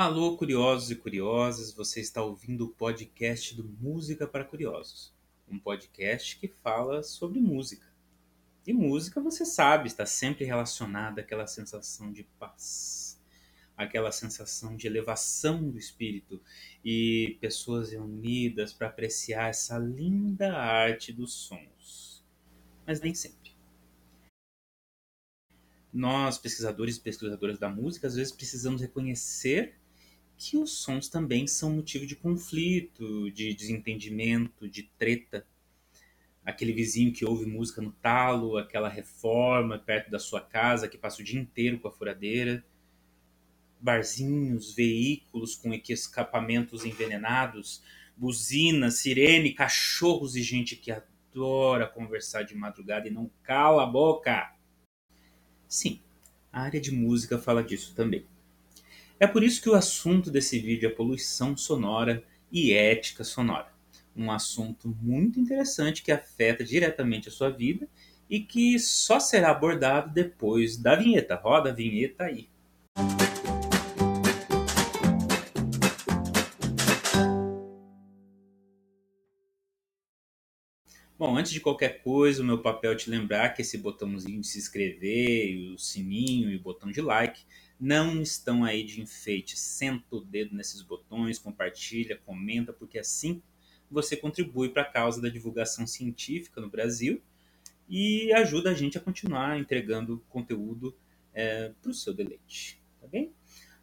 Alô, curiosos e curiosas, você está ouvindo o podcast do Música para Curiosos, um podcast que fala sobre música. E música, você sabe, está sempre relacionada àquela sensação de paz, aquela sensação de elevação do espírito e pessoas reunidas para apreciar essa linda arte dos sons. Mas nem sempre. Nós, pesquisadores e pesquisadoras da música, às vezes precisamos reconhecer que os sons também são motivo de conflito, de desentendimento, de treta. Aquele vizinho que ouve música no talo, aquela reforma perto da sua casa que passa o dia inteiro com a furadeira, barzinhos, veículos com escapamentos envenenados, buzina, sirene, cachorros e gente que adora conversar de madrugada e não cala a boca. Sim, a área de música fala disso também. É por isso que o assunto desse vídeo é poluição sonora e ética sonora. Um assunto muito interessante que afeta diretamente a sua vida e que só será abordado depois da vinheta. Roda a vinheta aí. Bom, antes de qualquer coisa, o meu papel é te lembrar que esse botãozinho de se inscrever, o sininho e o botão de like não estão aí de enfeite. Senta o dedo nesses botões, compartilha, comenta, porque assim você contribui para a causa da divulgação científica no Brasil e ajuda a gente a continuar entregando conteúdo é, para o seu deleite, tá bem?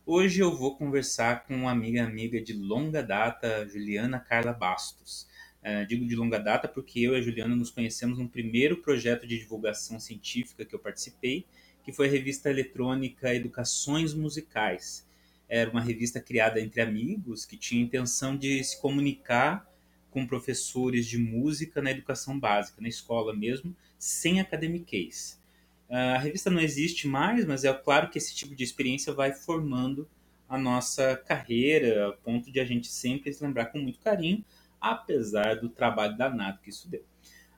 Hoje eu vou conversar com uma amiga amiga de longa data, Juliana Carla Bastos. Uh, digo de longa data porque eu e a Juliana nos conhecemos num primeiro projeto de divulgação científica que eu participei, que foi a revista eletrônica Educações Musicais. Era uma revista criada entre amigos que tinha a intenção de se comunicar com professores de música na educação básica, na escola mesmo, sem academiquez. Uh, a revista não existe mais, mas é claro que esse tipo de experiência vai formando a nossa carreira, a ponto de a gente sempre se lembrar com muito carinho apesar do trabalho danado que isso deu.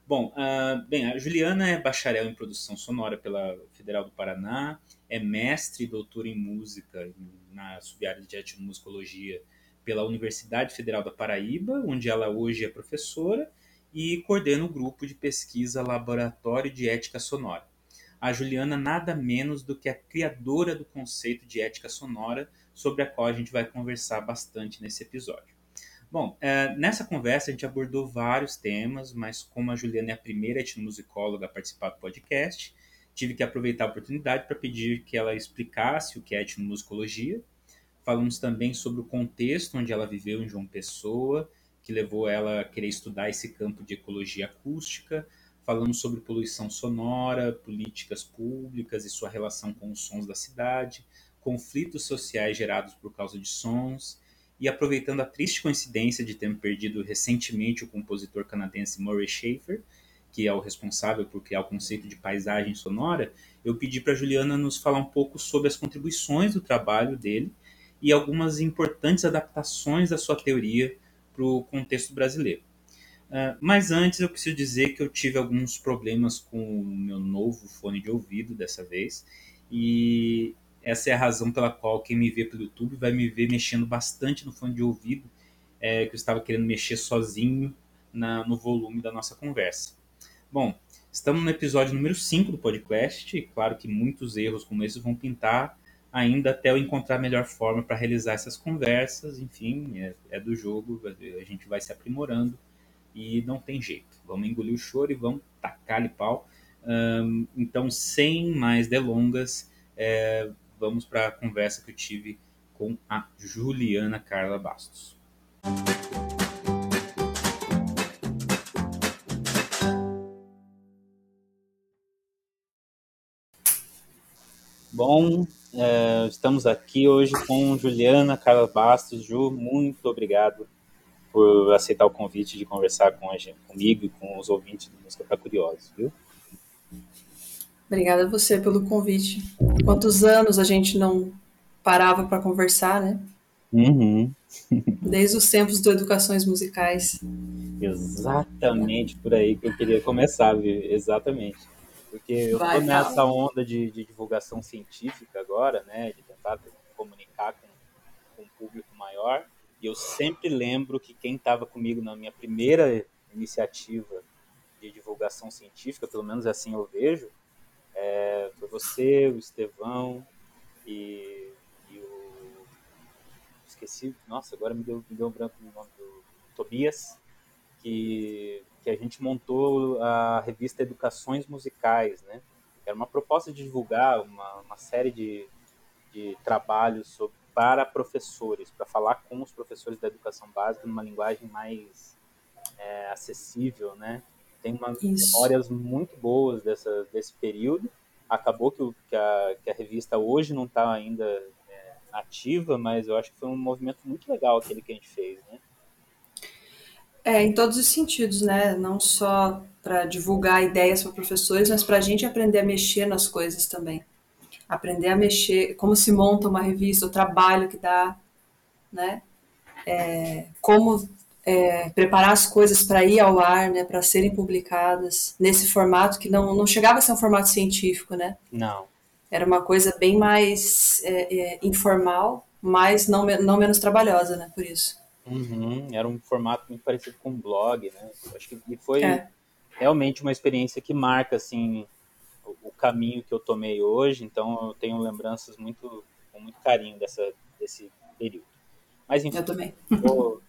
Bom, uh, bem, a Juliana é bacharel em produção sonora pela Federal do Paraná, é mestre e doutora em música na subárea de etnomusicologia pela Universidade Federal da Paraíba, onde ela hoje é professora e coordena o grupo de pesquisa Laboratório de Ética Sonora. A Juliana nada menos do que a criadora do conceito de ética sonora, sobre a qual a gente vai conversar bastante nesse episódio. Bom, é, nessa conversa a gente abordou vários temas, mas como a Juliana é a primeira etnomusicóloga a participar do podcast, tive que aproveitar a oportunidade para pedir que ela explicasse o que é etnomusicologia. Falamos também sobre o contexto onde ela viveu em João Pessoa, que levou ela a querer estudar esse campo de ecologia acústica. Falamos sobre poluição sonora, políticas públicas e sua relação com os sons da cidade, conflitos sociais gerados por causa de sons e aproveitando a triste coincidência de ter perdido recentemente o compositor canadense Murray Schafer, que é o responsável por criar o conceito de paisagem sonora, eu pedi para Juliana nos falar um pouco sobre as contribuições do trabalho dele e algumas importantes adaptações da sua teoria para o contexto brasileiro. Uh, mas antes eu preciso dizer que eu tive alguns problemas com o meu novo fone de ouvido dessa vez e essa é a razão pela qual quem me vê pelo YouTube vai me ver mexendo bastante no fone de ouvido, é, que eu estava querendo mexer sozinho na, no volume da nossa conversa. Bom, estamos no episódio número 5 do podcast, e claro que muitos erros como esses vão pintar ainda até eu encontrar a melhor forma para realizar essas conversas, enfim, é, é, do jogo, a gente vai se aprimorando e não tem jeito. Vamos engolir o choro e vamos tacar-lhe pau. Um, então, sem mais delongas, é, vamos para a conversa que eu tive com a Juliana Carla Bastos. Bom, é, estamos aqui hoje com Juliana Carla Bastos. Ju, muito obrigado por aceitar o convite de conversar com a gente, comigo e com os ouvintes do Música para Curiosos, viu? Obrigada a você pelo convite. Quantos anos a gente não parava para conversar, né? Uhum. Desde os tempos do Educações Musicais. Exatamente por aí que eu queria começar, viu? Exatamente. Porque eu estou nessa onda de, de, divulgação científica agora, né? De tentar comunicar com, com o público maior. E eu sempre lembro que quem estava comigo na minha primeira iniciativa de divulgação científica, pelo menos assim eu vejo, é, foi você, o Estevão e, e, o. Esqueci, nossa, agora me deu, me deu um branco no nome do Tobias, que, que a gente montou a revista Educações Musicais, né? Era uma proposta de divulgar uma, uma série de, de trabalhos sobre, para professores, para falar com os professores da educação básica numa linguagem mais é, acessível, né? Tem umas Isso. memórias muito boas dessa, desse período. Acabou que, o, que, a, que a revista hoje não está ainda é, ativa, mas eu acho que foi um movimento muito legal aquele que a gente fez, né? É, em todos os sentidos, né? Não só para divulgar ideias para professores, mas para a gente aprender a mexer nas coisas também. Aprender a mexer, como se monta uma revista, o trabalho que dá, né? É, como é, preparar as coisas para ir ao ar, né? Para serem publicadas nesse formato que não, não chegava a ser um formato científico, né? Não. Era uma coisa bem mais é, é informal, mas não, não menos trabalhosa, né? Por isso. Uhum, era um formato muito parecido com um blog, né? Acho que e foi é. realmente uma experiência que marca assim o, o, caminho que eu tomei hoje. Então eu tenho lembranças muito com muito carinho dessa desse período. Mas enfim, eu também. Vou,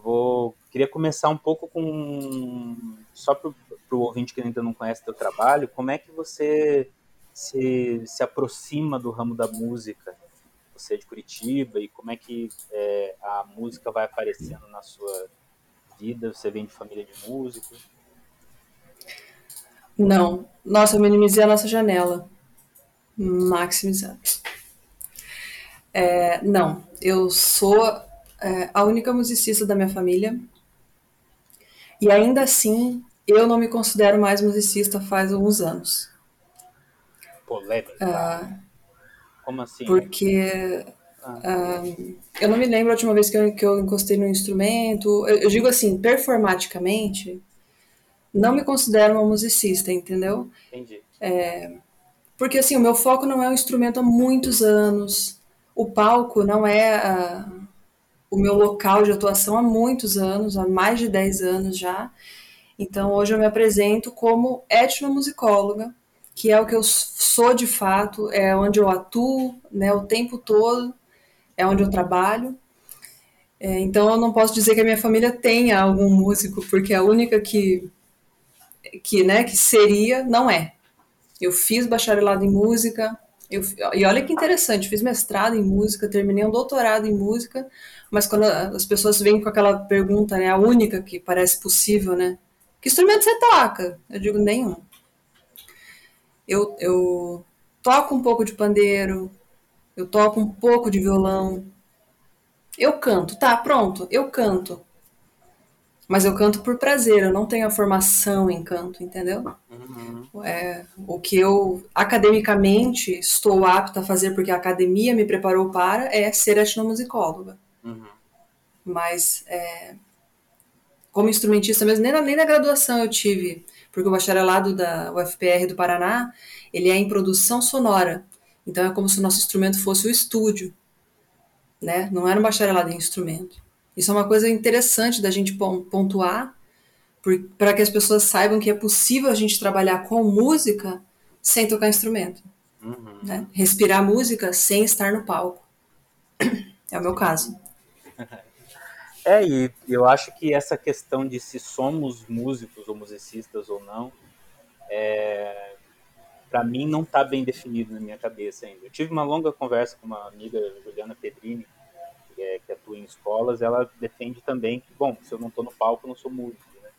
vou queria começar um pouco com só para o ouvinte que ainda não conhece teu trabalho, como é que você se, se aproxima do ramo da música? você é de Curitiba e como é que é, a música vai aparecendo na sua vida? Você vem de família de músicos? Não. Nossa, eu minimizei a nossa janela. Maximizando. É, não, eu sou é, a única musicista da minha família. E ainda assim, eu não me considero mais musicista faz alguns anos. Polêmica. Uh, como assim? Porque ah. uh, eu não me lembro a última vez que eu, que eu encostei no instrumento. Eu, eu, digo assim, performaticamente, não me considero uma musicista, entendeu? Entendi. É, porque assim, o meu foco não é um instrumento há muitos anos. O palco não é uh, o meu local de atuação há muitos anos, há mais de 10 anos já. Então hoje eu me apresento como etnomusicóloga, que é o que eu sou de fato, é onde eu atuo né, o tempo todo, é onde eu trabalho. É, então eu não posso dizer que a minha família tenha algum músico, porque a única que, que, né, que seria, não é. Eu fiz bacharelado em música, eu, e olha que interessante, fiz mestrado em música, terminei um doutorado em música, mas quando as pessoas vêm com aquela pergunta, né, a única que parece possível, né? Que instrumento você toca? Eu digo nenhum. Eu, eu toco um pouco de pandeiro, eu toco um pouco de violão. Eu canto, tá, pronto, eu canto. Mas eu canto por prazer, eu não tenho a formação em canto, entendeu? Uhum. É, o que eu academicamente estou apta a fazer, porque a academia me preparou para, é ser etnomusicóloga. Mas é, como instrumentista mesmo, nem na, nem na graduação eu tive porque o bacharelado da UFPR do Paraná, ele é em produção sonora. Então é como se o nosso instrumento fosse o estúdio, né? Não era um bacharelado em instrumento. Isso é uma coisa interessante da gente pontuar, para que as pessoas saibam que é possível a gente trabalhar com música sem tocar instrumento. Uhum. Né? Respirar música sem estar no palco. É o meu caso. É, e eu acho que essa questão de se somos músicos ou musicistas ou não, é, para mim não está bem definido na minha cabeça ainda. Eu tive uma longa conversa com uma amiga, Juliana Pedrini, que, é, que atua em escolas, ela defende também que, bom, se eu não estou no palco, eu não sou músico. Né?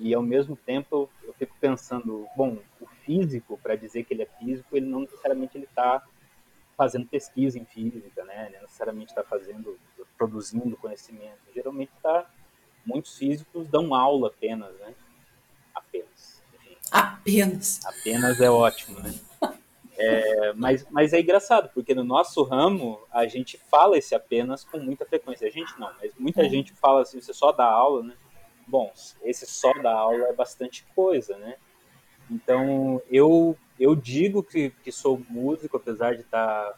E ao mesmo tempo eu, fico pensando, bom, o físico, para dizer que ele é físico, ele não necessariamente ele está fazendo pesquisa em física, né? Ele não necessariamente está fazendo produzindo conhecimento. Geralmente tá, muitos físicos dão aula apenas, né? Apenas. Enfim. Apenas. Apenas é ótimo, né? É, mas, mas é engraçado, porque no nosso ramo a gente fala esse apenas com muita frequência. A gente não, mas muita é. gente fala assim, você só dá aula, né? Bom, esse só dá aula é bastante coisa, né? Então eu, eu digo que, que sou músico, apesar de estar tá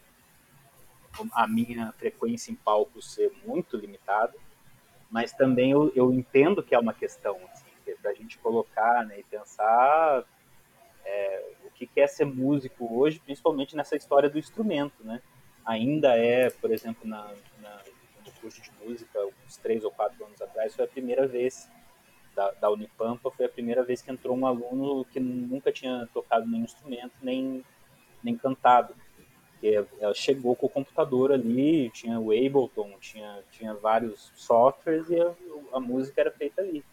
a minha frequência em palco ser muito limitada, mas também eu, eu entendo que é uma questão assim, é para a gente colocar né, e pensar é, o que é ser músico hoje, principalmente nessa história do instrumento, né? Ainda é, por exemplo, na, na, no curso de música, uns três ou quatro anos atrás, foi a primeira vez da, da Unipampa, foi a primeira vez que entrou um aluno que nunca tinha tocado nenhum instrumento, nem, nem cantado. Que ela chegou com o computador ali, tinha o Ableton, tinha, tinha vários softwares e a, a música era feita ali.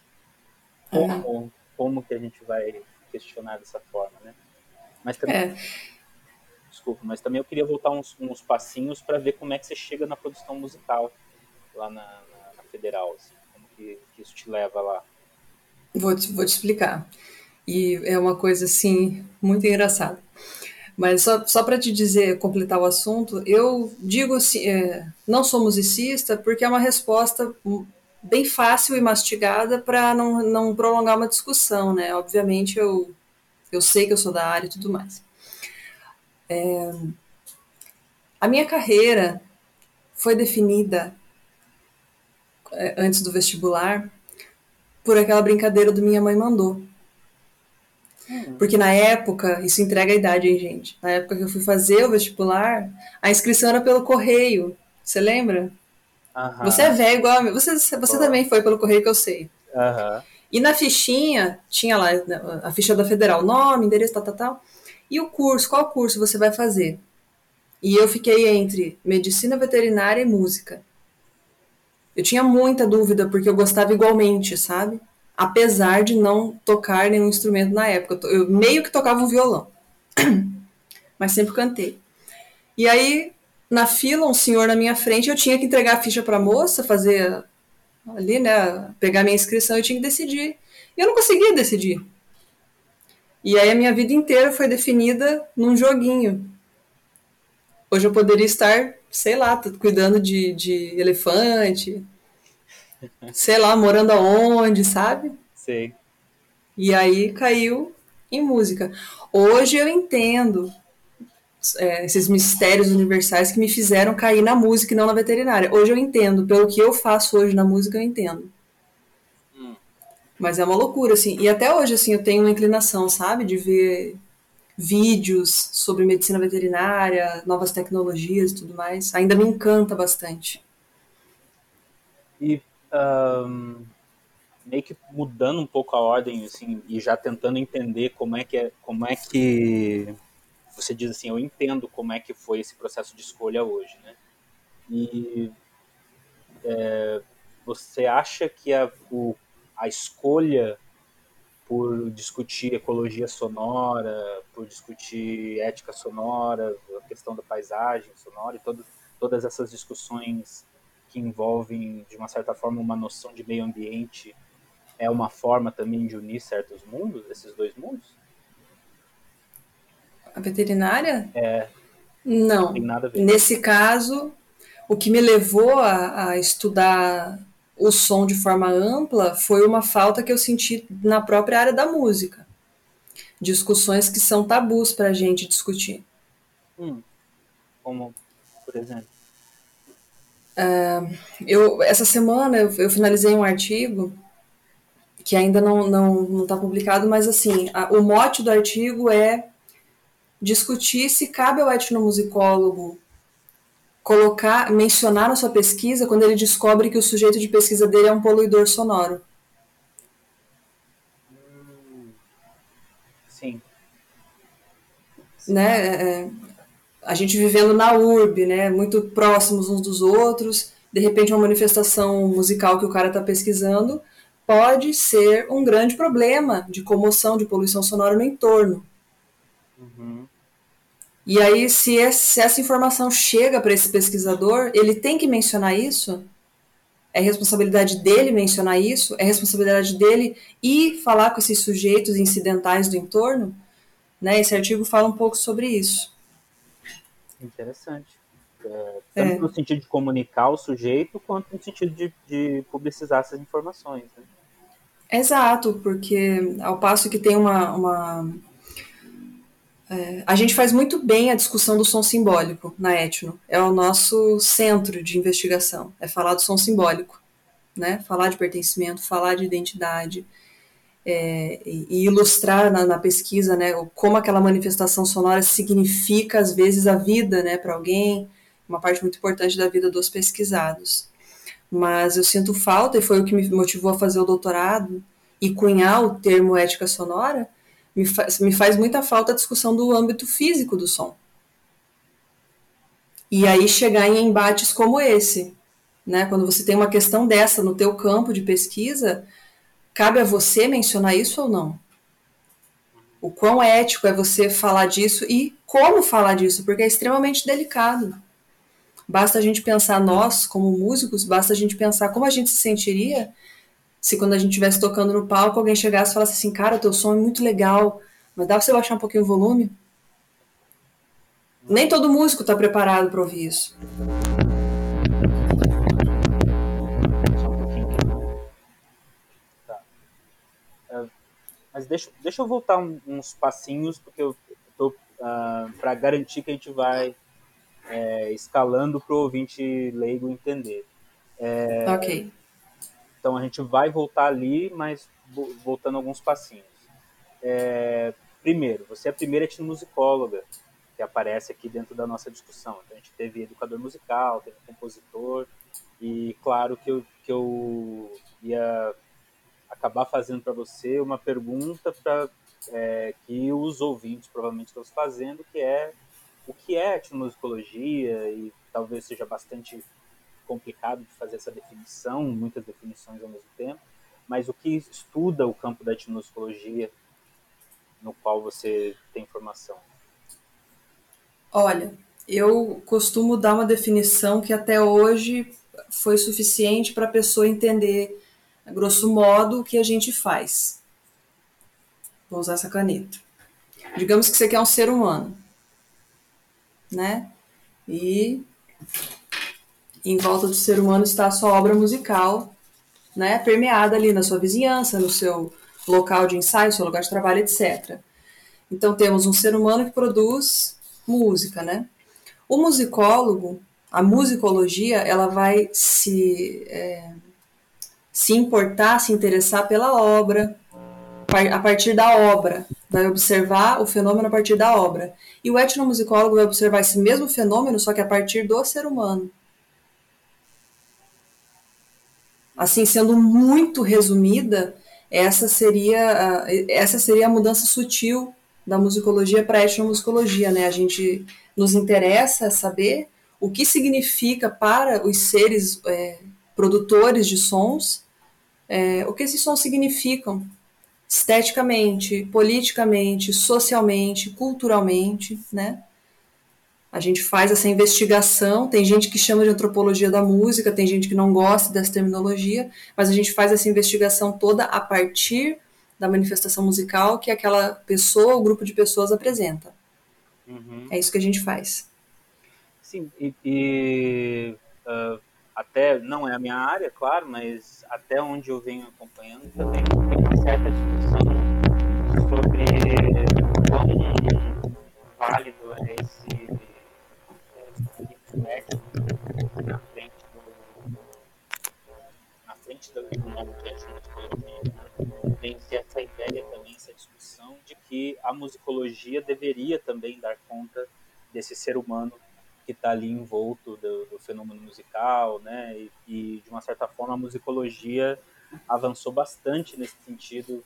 Como, uhum. como que a gente vai questionar dessa forma, né? Mas também, é. desculpa, mas também eu queria voltar uns, uns passinhos para ver como é que você chega na produção musical lá na, na, na Federal, assim, como que, que, isso te leva lá. Vou te, vou te explicar. E é uma coisa assim muito engraçada. Mas só, só para te dizer, completar o assunto, eu digo assim, é, não sou musicista porque é uma resposta bem fácil e mastigada para não, não prolongar uma discussão, né? Obviamente eu, eu sei que eu sou da área e tudo mais. É, a minha carreira foi definida é, antes do vestibular por aquela brincadeira do Minha Mãe Mandou. Porque na época, isso entrega a idade, hein, gente? Na época que eu fui fazer o vestibular, a inscrição era pelo correio. Você lembra? Uhum. Você é velho igual a mim. Você, você também foi pelo correio que eu sei. Uhum. E na fichinha, tinha lá a ficha da federal, nome, endereço, tal, tal, tal. E o curso, qual curso você vai fazer? E eu fiquei entre medicina veterinária e música. Eu tinha muita dúvida, porque eu gostava igualmente, sabe? Apesar de não tocar nenhum instrumento na época. Eu meio que tocava um violão. Mas sempre cantei. E aí na fila, um senhor na minha frente, eu tinha que entregar a ficha para a moça, fazer ali, né, pegar minha inscrição, eu tinha que decidir. E eu não conseguia decidir. E aí a minha vida inteira foi definida num joguinho. Hoje eu poderia estar, sei lá, cuidando de, de elefante, sei lá, morando aonde, sabe? Sei. E aí caiu em música. Hoje eu entendo é, esses mistérios universais que me fizeram cair na música e não na veterinária. Hoje eu entendo, pelo que eu faço hoje na música, eu entendo. Hum. Mas é uma loucura, assim. E até hoje, assim, eu tenho uma inclinação, sabe, de ver vídeos sobre medicina veterinária, novas tecnologias e tudo mais. Ainda me encanta bastante. E um, meio que mudando um pouco a ordem, assim, e já tentando entender como é que é, como é que você diz assim, eu entendo como é que foi esse processo de escolha hoje, né? E é, você acha que a, o, a escolha por discutir ecologia sonora, por discutir ética sonora, a questão da paisagem sonora e todo, todas essas discussões que envolvem, de uma certa forma, uma noção de meio ambiente, é uma forma também de unir certos mundos, esses dois mundos? a veterinária? É. Não. Não tem nada a ver. Nesse caso, o que me levou a, a estudar o som de forma ampla foi uma falta que eu senti na própria área da música. Discussões que são tabus para a gente discutir. Hum. Como, por exemplo? Uh, eu, essa semana eu, eu, finalizei um artigo que ainda não está não, não tá publicado, mas assim, a, o mote do artigo é discutir se cabe ao etnomusicólogo colocar, mencionar na sua pesquisa quando ele descobre que o sujeito de pesquisa dele é um poluidor sonoro. Sim. Né? É, é, a gente vivendo na urbe, né? Muito próximos uns dos outros, de repente uma manifestação musical que o cara está pesquisando pode ser um grande problema de comoção, de poluição sonora no entorno. Uhum. E aí, se, essa informação chega para esse pesquisador, ele tem que mencionar isso? É responsabilidade dele mencionar isso? É responsabilidade dele ir falar com esses sujeitos incidentais do entorno? Né? Esse artigo fala um pouco sobre isso. Interessante. É, tanto é. no sentido de comunicar o sujeito, quanto no sentido de, de publicizar essas informações. Né? Exato, porque ao passo que tem uma, uma É, a gente faz muito bem a discussão do som simbólico na Etno. É o nosso centro de investigação. É falar do som simbólico, né? Falar de pertencimento, falar de identidade é, e, ilustrar na, na, pesquisa, né? Como aquela manifestação sonora significa às vezes a vida, né? Para alguém, uma parte muito importante da vida dos pesquisados. Mas eu sinto falta e foi o que me motivou a fazer o doutorado e cunhar o termo ética sonora me faz, me faz muita falta a discussão do âmbito físico do som. E aí chegar em embates como esse, né? Quando você tem uma questão dessa no teu campo de pesquisa, cabe a você mencionar isso ou não? O quão ético é você falar disso e como falar disso, porque é extremamente delicado. Basta a gente pensar nós, como músicos, basta a gente pensar como a gente se sentiria se quando a gente estivesse tocando no palco, alguém chegasse e falasse assim, cara, teu som é muito legal, mas dá pra você baixar um pouquinho o volume? Nem todo músico está preparado para ouvir isso. Mas deixa, deixa eu voltar uns passinhos, porque eu tô uh, ah, para garantir que a gente vai é, escalando para o ouvinte leigo entender. É, ok. Então a gente vai voltar ali, mas voltando alguns passinhos. É, primeiro, você é a primeira etnomusicóloga que aparece aqui dentro da nossa discussão. Então a gente teve educador musical, teve compositor, e claro que eu, que eu ia acabar fazendo para você uma pergunta para é, que os ouvintes provavelmente estão fazendo, que é o que é etnomusicologia e talvez seja bastante complicado de fazer essa definição, muitas definições ao mesmo tempo, mas o que estuda o campo da etnomusicologia no qual você tem formação? Olha, eu costumo dar uma definição que até hoje foi suficiente para a pessoa entender, grosso modo, o que a gente faz. Vou usar essa caneta. Digamos que você quer um ser humano, né? E em volta do ser humano está a sua obra musical, né, permeada ali na sua vizinhança, no seu local de ensaio, seu lugar de trabalho, etc. Então temos um ser humano que produz música, né? O musicólogo, a musicologia, ela vai se é, se importar, se interessar pela obra, a partir da obra, vai observar o fenômeno a partir da obra. E o etnomusicólogo vai observar esse mesmo fenômeno, só que a partir do ser humano. Assim, sendo muito resumida, essa seria, essa seria a mudança sutil da musicologia para a etnomusicologia, né? A gente nos interessa saber o que significa para os seres é, produtores de sons, é, o que esses sons significam esteticamente, politicamente, socialmente, culturalmente, né? A gente faz essa investigação. Tem gente que chama de antropologia da música, tem gente que não gosta dessa terminologia, mas a gente faz essa investigação toda a partir da manifestação musical que aquela pessoa ou grupo de pessoas apresenta. Uhum. É isso que a gente faz. Sim, e, e até não é a minha área, claro, mas até onde eu venho acompanhando também tem uma certa discussão sobre quão válido é esse na frente do, na frente do, nome que é musicologia. Tem-se essa ideia também, essa discussão de que a musicologia deveria também dar conta desse ser humano que está ali envolto do, do, fenômeno musical, né? E, e, de uma certa forma a musicologia avançou bastante nesse sentido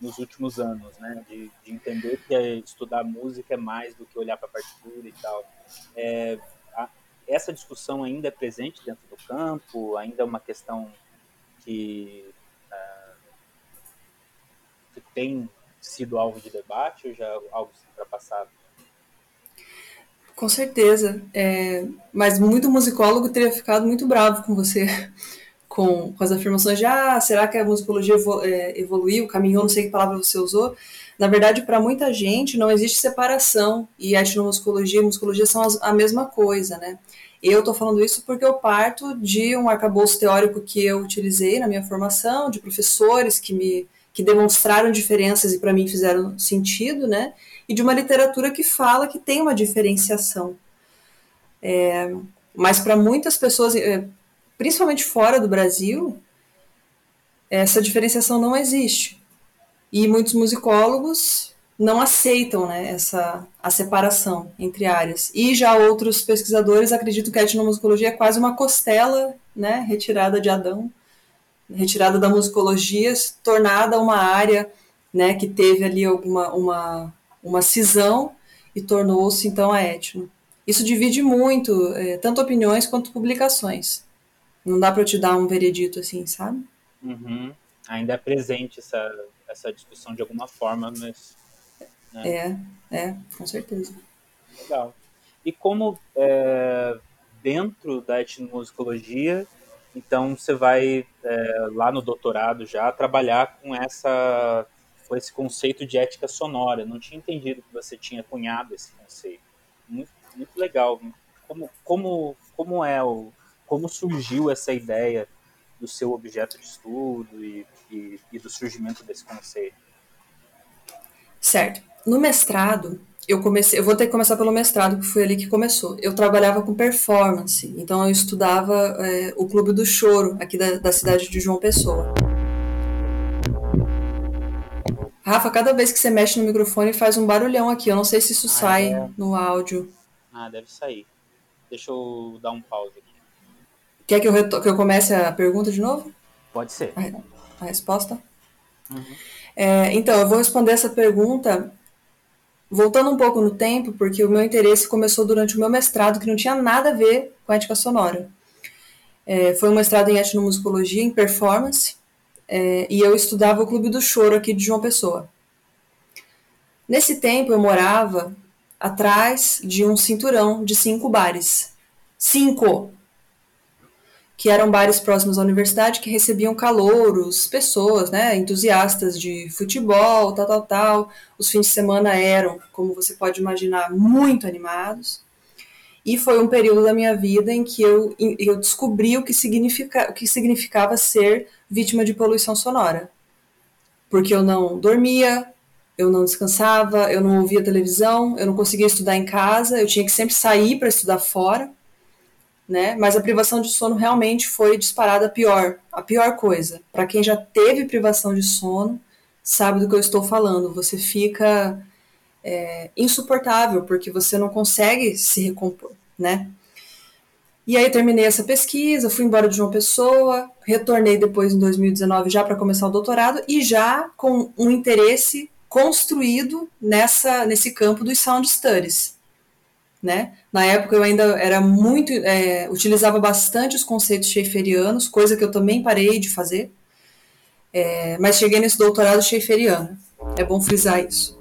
nos últimos anos, né? De, de entender que estudar música é mais do que olhar para a partitura e tal. É, essa discussão ainda é presente dentro do campo, ainda é uma questão que, uh, que tem sido alvo de debate ou já é algo ultrapassado? Com certeza, é, mas muito musicólogo teria ficado muito bravo com você, com, com as afirmações de ah, será que a musicologia é, evoluiu, caminhou, não sei que palavra você usou. Na verdade, para muita gente não existe separação e a etnomusicologia e musicologia são a mesma coisa, né? Eu estou falando isso porque eu parto de um arcabouço teórico que eu utilizei na minha formação, de professores que me que demonstraram diferenças e para mim fizeram sentido, né? E de uma literatura que fala que tem uma diferenciação. É, mas para muitas pessoas, é, principalmente fora do Brasil, essa diferenciação não existe. E muitos musicólogos não aceitam né, essa a separação entre áreas. E já outros pesquisadores acreditam que a etnomusicologia é quase uma costela né, retirada de Adão, retirada da musicologia, tornada uma área né, que teve ali alguma uma, uma cisão e tornou-se então a etno. Isso divide muito, é, tanto opiniões quanto publicações. Não dá para eu te dar um veredito assim, sabe? Uhum. Ainda é presente essa, essa discussão de alguma forma, mas. Né? É, é, com certeza. Legal. E como é, dentro da etnomusicologia, então você vai é, lá no doutorado já trabalhar com essa com esse conceito de ética sonora. não tinha entendido que você tinha cunhado esse conceito. Muito, muito legal. Como, como, como é o como surgiu essa ideia do seu objeto de estudo e, e, e do surgimento desse conceito? Certo. No mestrado, eu comecei, eu vou ter que começar pelo mestrado, que foi ali que começou. Eu trabalhava com performance, então eu estudava é, o Clube do Choro, aqui da, da cidade de João Pessoa. Rafa, cada vez que você mexe no microfone faz um barulhão aqui. Eu não sei se isso ah, sai é... no áudio. Ah, deve sair. Deixa eu dar um pause aqui. Quer que eu, que eu comece a pergunta de novo? Pode ser. A, a resposta? Uhum. É, então, eu vou responder essa pergunta voltando um pouco no tempo, porque o meu interesse começou durante o meu mestrado, que não tinha nada a ver com ética sonora. É, foi um mestrado em etnomusicologia, em performance, é, e eu estudava o Clube do Choro aqui de João Pessoa. Nesse tempo eu morava atrás de um cinturão de cinco bares. Cinco! Que eram bares próximos à universidade que recebiam calouros, pessoas, né, entusiastas de futebol, tal, tal, tal. Os fins de semana eram, como você pode imaginar, muito animados. E foi um período da minha vida em que eu, eu descobri o que, significa, o que significava ser vítima de poluição sonora. Porque eu não dormia, eu não descansava, eu não ouvia televisão, eu não conseguia estudar em casa, eu tinha que sempre sair para estudar fora né? Mas a privação de sono realmente foi disparada a pior, a pior coisa. Para quem já teve privação de sono, sabe do que eu estou falando. Você fica é, insuportável porque você não consegue se recompor, né? E aí terminei essa pesquisa, fui embora de João Pessoa, retornei depois em 2019 já para começar o doutorado e já com um interesse construído nessa nesse campo dos sound studies né? Na época eu ainda era muito, é, utilizava bastante os conceitos schaefferianos, coisa que eu também parei de fazer, é, mas cheguei nesse doutorado schaefferiano, é bom frisar isso.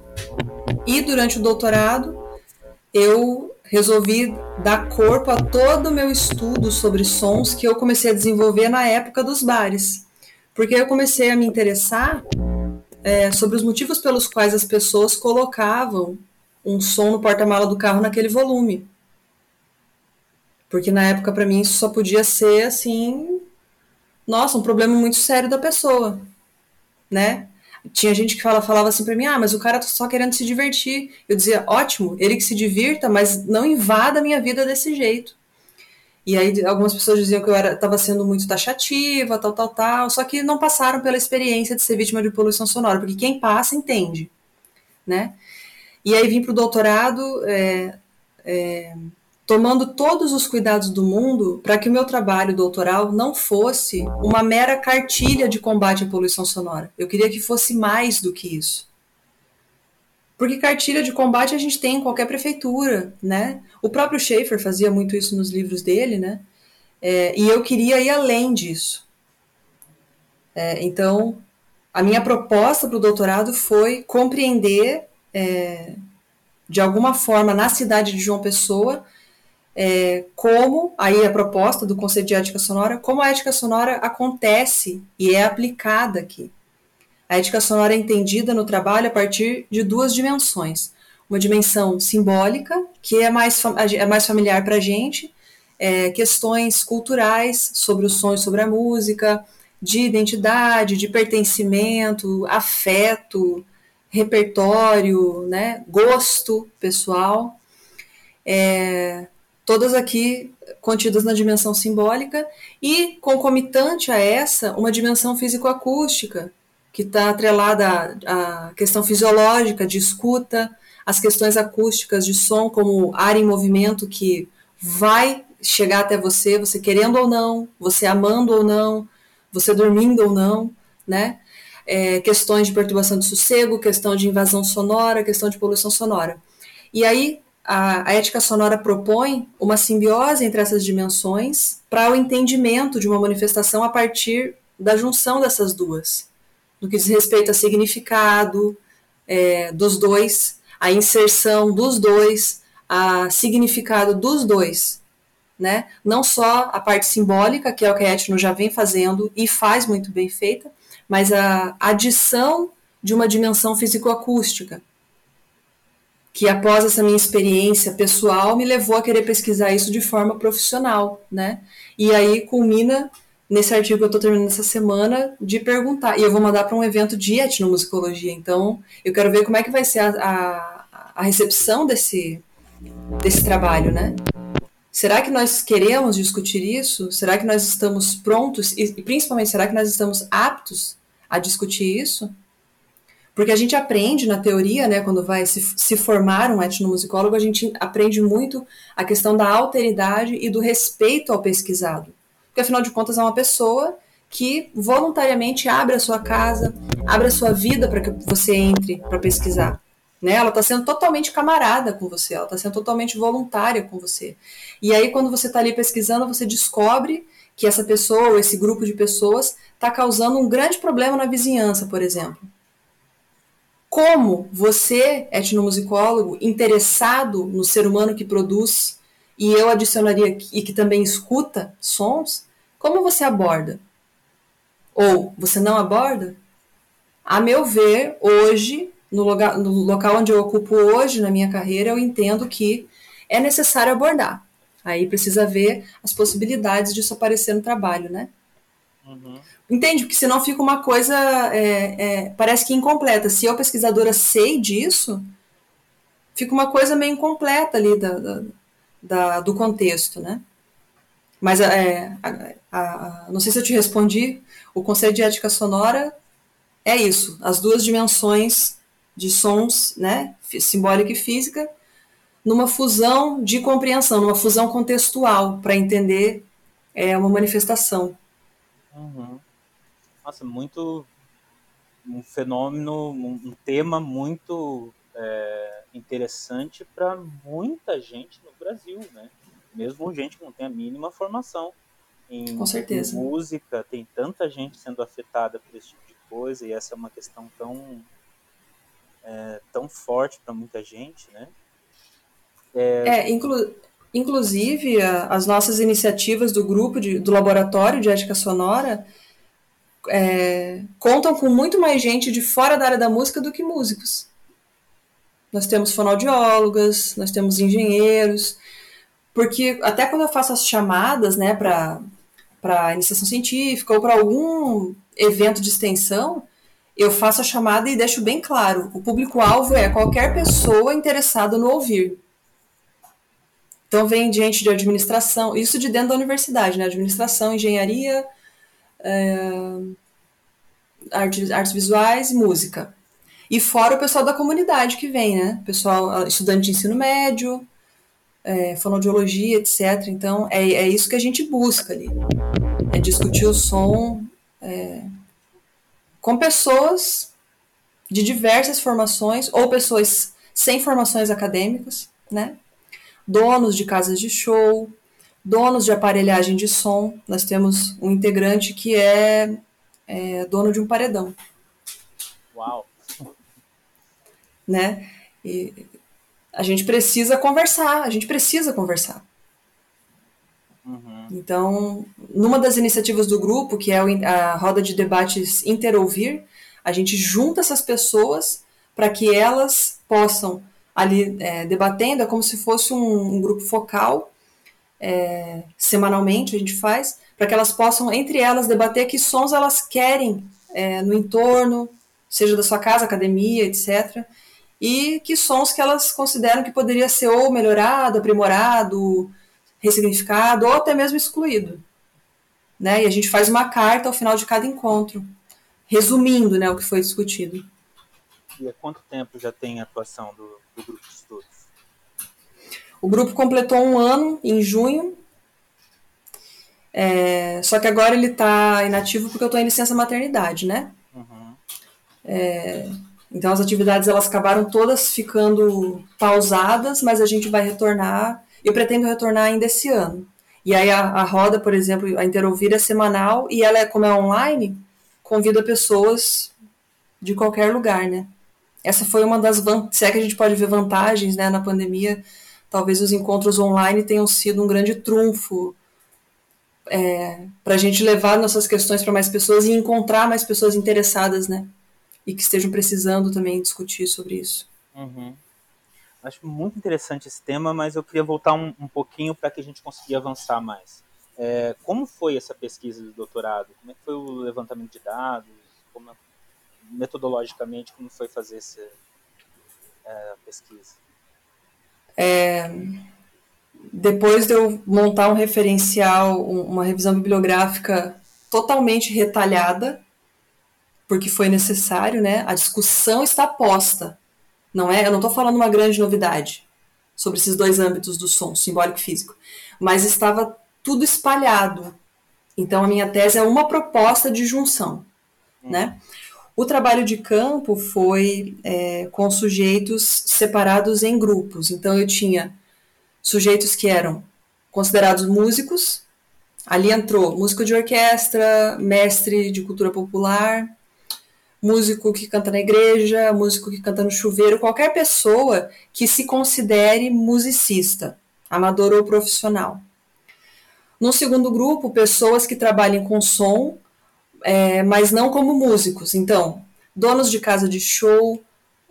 E durante o doutorado eu resolvi dar corpo a todo o meu estudo sobre sons que eu comecei a desenvolver na época dos bares, porque eu comecei a me interessar é, sobre os motivos pelos quais as pessoas colocavam um som no porta-mala do carro naquele volume. Porque na época, para mim, isso só podia ser assim. Nossa, um problema muito sério da pessoa, né? Tinha gente que fala, falava assim para mim: ah, mas o cara tá só querendo se divertir. Eu dizia: ótimo, ele que se divirta, mas não invada a minha vida desse jeito. E aí algumas pessoas diziam que eu estava sendo muito taxativa, tal, tal, tal, só que não passaram pela experiência de ser vítima de poluição sonora, porque quem passa entende, né? E aí vim para o doutorado é, é, tomando todos os cuidados do mundo para que o meu trabalho doutoral não fosse uma mera cartilha de combate à poluição sonora. Eu queria que fosse mais do que isso. Porque cartilha de combate a gente tem em qualquer prefeitura, né? O próprio Schaefer fazia muito isso nos livros dele, né? É, e eu queria ir além disso. É, então, a minha proposta para o doutorado foi compreender é, de alguma forma na cidade de João Pessoa, é, como, aí a proposta do Conselho de Ética Sonora, como a ética sonora acontece e é aplicada aqui. A ética sonora é entendida no trabalho a partir de duas dimensões. Uma dimensão simbólica, que é mais, é mais familiar para a gente, é, questões culturais sobre o som e sobre a música, de identidade, de pertencimento, afeto, repertório, né, gosto pessoal, é, todas aqui contidas na dimensão simbólica e concomitante a essa uma dimensão físico-acústica que está atrelada à questão fisiológica de escuta, as questões acústicas de som como ar em movimento que vai chegar até você, você querendo ou não, você amando ou não, você dormindo ou não, né? É, questões de perturbação de sossego, questão de invasão sonora, questão de poluição sonora. E aí a, a ética sonora propõe uma simbiose entre essas dimensões para o entendimento de uma manifestação a partir da junção dessas duas, no que diz respeito a significado é, dos dois, a inserção dos dois, a significado dos dois, né? Não só a parte simbólica, que é o que a Etno já vem fazendo e faz muito bem feita, mas a adição de uma dimensão físico-acústica, que após essa minha experiência pessoal me levou a querer pesquisar isso de forma profissional, né? E aí culmina nesse artigo que eu estou terminando essa semana de perguntar, e eu vou mandar para um evento de etnomusicologia, então eu quero ver como é que vai ser a, a, a recepção desse, desse trabalho, né? Será que nós queremos discutir isso? Será que nós estamos prontos? E, principalmente, será que nós estamos aptos a discutir isso? Porque a gente aprende na teoria, né, quando vai se, se formar um etnomusicólogo, a gente aprende muito a questão da alteridade e do respeito ao pesquisado. Porque, afinal de contas, é uma pessoa que voluntariamente abre a sua casa, abre a sua vida para que você entre para pesquisar. Né? Ela está sendo totalmente camarada com você, ela está sendo totalmente voluntária com você. E aí, quando você está ali pesquisando, você descobre que essa pessoa, ou esse grupo de pessoas, está causando um grande problema na vizinhança, por exemplo. Como você, etnomusicólogo, interessado no ser humano que produz, e eu adicionaria e que também escuta sons, como você aborda? Ou você não aborda? A meu ver, hoje no, lugar, no local onde eu ocupo hoje na minha carreira, eu entendo que é necessário abordar. Aí precisa ver as possibilidades disso aparecer no trabalho, né? Uhum. Entende? Porque senão fica uma coisa, é, é, parece que incompleta. Se eu, pesquisadora, sei disso, fica uma coisa meio incompleta ali da, da, da do contexto, né? Mas é, a, a, a, não sei se eu te respondi, o Conselho de Ética Sonora é isso, as duas dimensões de sons, né, simbólica e física, numa fusão de compreensão, numa fusão contextual para entender é, uma manifestação. Uhum. Nossa, muito um fenômeno, um, tema muito é, interessante para muita gente no Brasil, né? Mesmo gente que não tem a mínima formação em, em música, tem tanta gente sendo afetada por esse tipo de coisa e essa é uma questão tão é, tão forte para muita gente, né? É, é inclu inclusive a, as nossas iniciativas do grupo de, do laboratório de ética sonora é, contam com muito mais gente de fora da área da música do que músicos. Nós temos fonoaudiólogas, nós temos engenheiros, porque até quando eu faço as chamadas, né, para para iniciação científica ou para algum evento de extensão, eu faço a chamada e deixo bem claro: o público-alvo é qualquer pessoa interessada no ouvir. Então, vem gente de administração, isso de dentro da universidade, né? Administração, engenharia, artes, artes visuais e música. E fora o pessoal da comunidade que vem, né? Pessoal, estudante de ensino médio, é, fonoaudiologia, etc. Então, é, é isso que a gente busca ali. É discutir o som, é, com pessoas de diversas formações ou pessoas sem formações acadêmicas, né? Donos de casas de show, donos de aparelhagem de som. Nós temos um integrante que é, é dono de um paredão. Uau! Né? E a gente precisa conversar, a gente precisa conversar. Uhum. Então, numa das iniciativas do grupo, que é a roda de debates Interouvir, a gente junta essas pessoas para que elas possam ali é, debatendo, é como se fosse um, um grupo focal, é, semanalmente a gente faz, para que elas possam, entre elas, debater que sons elas querem é, no entorno, seja da sua casa, academia, etc. E que sons que elas consideram que poderia ser ou melhorado, aprimorado, ressignificado, ou até mesmo excluído. Né? E a gente faz uma carta ao final de cada encontro, resumindo né, o que foi discutido. E há quanto tempo já tem a atuação do, do grupo de estudos? O grupo completou um ano em junho. É, só que agora ele está inativo porque eu estou em licença maternidade, né? Uhum. É, então as atividades elas acabaram todas ficando pausadas, mas a gente vai retornar. Eu pretendo retornar ainda esse ano. E aí a, a roda, por exemplo, a Interouvir é semanal e ela é como é online, convida pessoas de qualquer lugar, né? essa foi uma das se é que a gente pode ver vantagens né, na pandemia, talvez os encontros online tenham sido um grande trunfo é, para a gente levar nossas questões para mais pessoas e encontrar mais pessoas interessadas, né? E que estejam precisando também discutir sobre isso. Uhum. Acho muito interessante esse tema, mas eu queria voltar um, um pouquinho para que a gente consiga avançar mais. É, como foi essa pesquisa do doutorado? Como é foi o levantamento de dados? Como, metodologicamente, como foi fazer essa é, pesquisa? É, depois de eu montar um referencial, uma revisão bibliográfica totalmente retalhada, porque foi necessário, né? A discussão está posta, não é? Eu não estou falando uma grande novidade sobre esses dois âmbitos do som, simbólico e físico, mas estava tudo espalhado. Então a minha tese é uma proposta de junção, hum. né? O trabalho de campo foi é, com sujeitos separados em grupos. Então, eu tinha sujeitos que eram considerados músicos, ali entrou músico de orquestra, mestre de cultura popular, músico que canta na igreja, músico que canta no chuveiro, qualquer pessoa que se considere musicista, amador ou profissional. No segundo grupo, pessoas que trabalhem com som é, mas não como músicos. Então, donos de casa de show,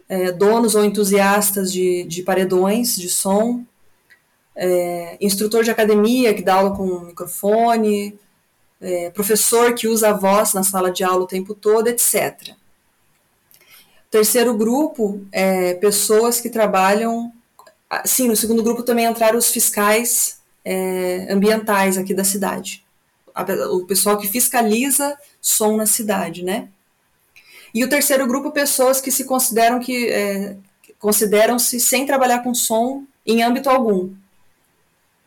é, donos ou entusiastas de, de paredões de som, é, instrutor de academia que dá aula com microfone, é, professor que usa a voz na sala de aula o tempo todo, etc. Terceiro grupo é pessoas que trabalham. Sim, no segundo grupo também entraram os fiscais é, ambientais aqui da cidade o pessoal que fiscaliza som na cidade, né? E o terceiro grupo, pessoas que se consideram que é, consideram-se sem trabalhar com som em âmbito algum.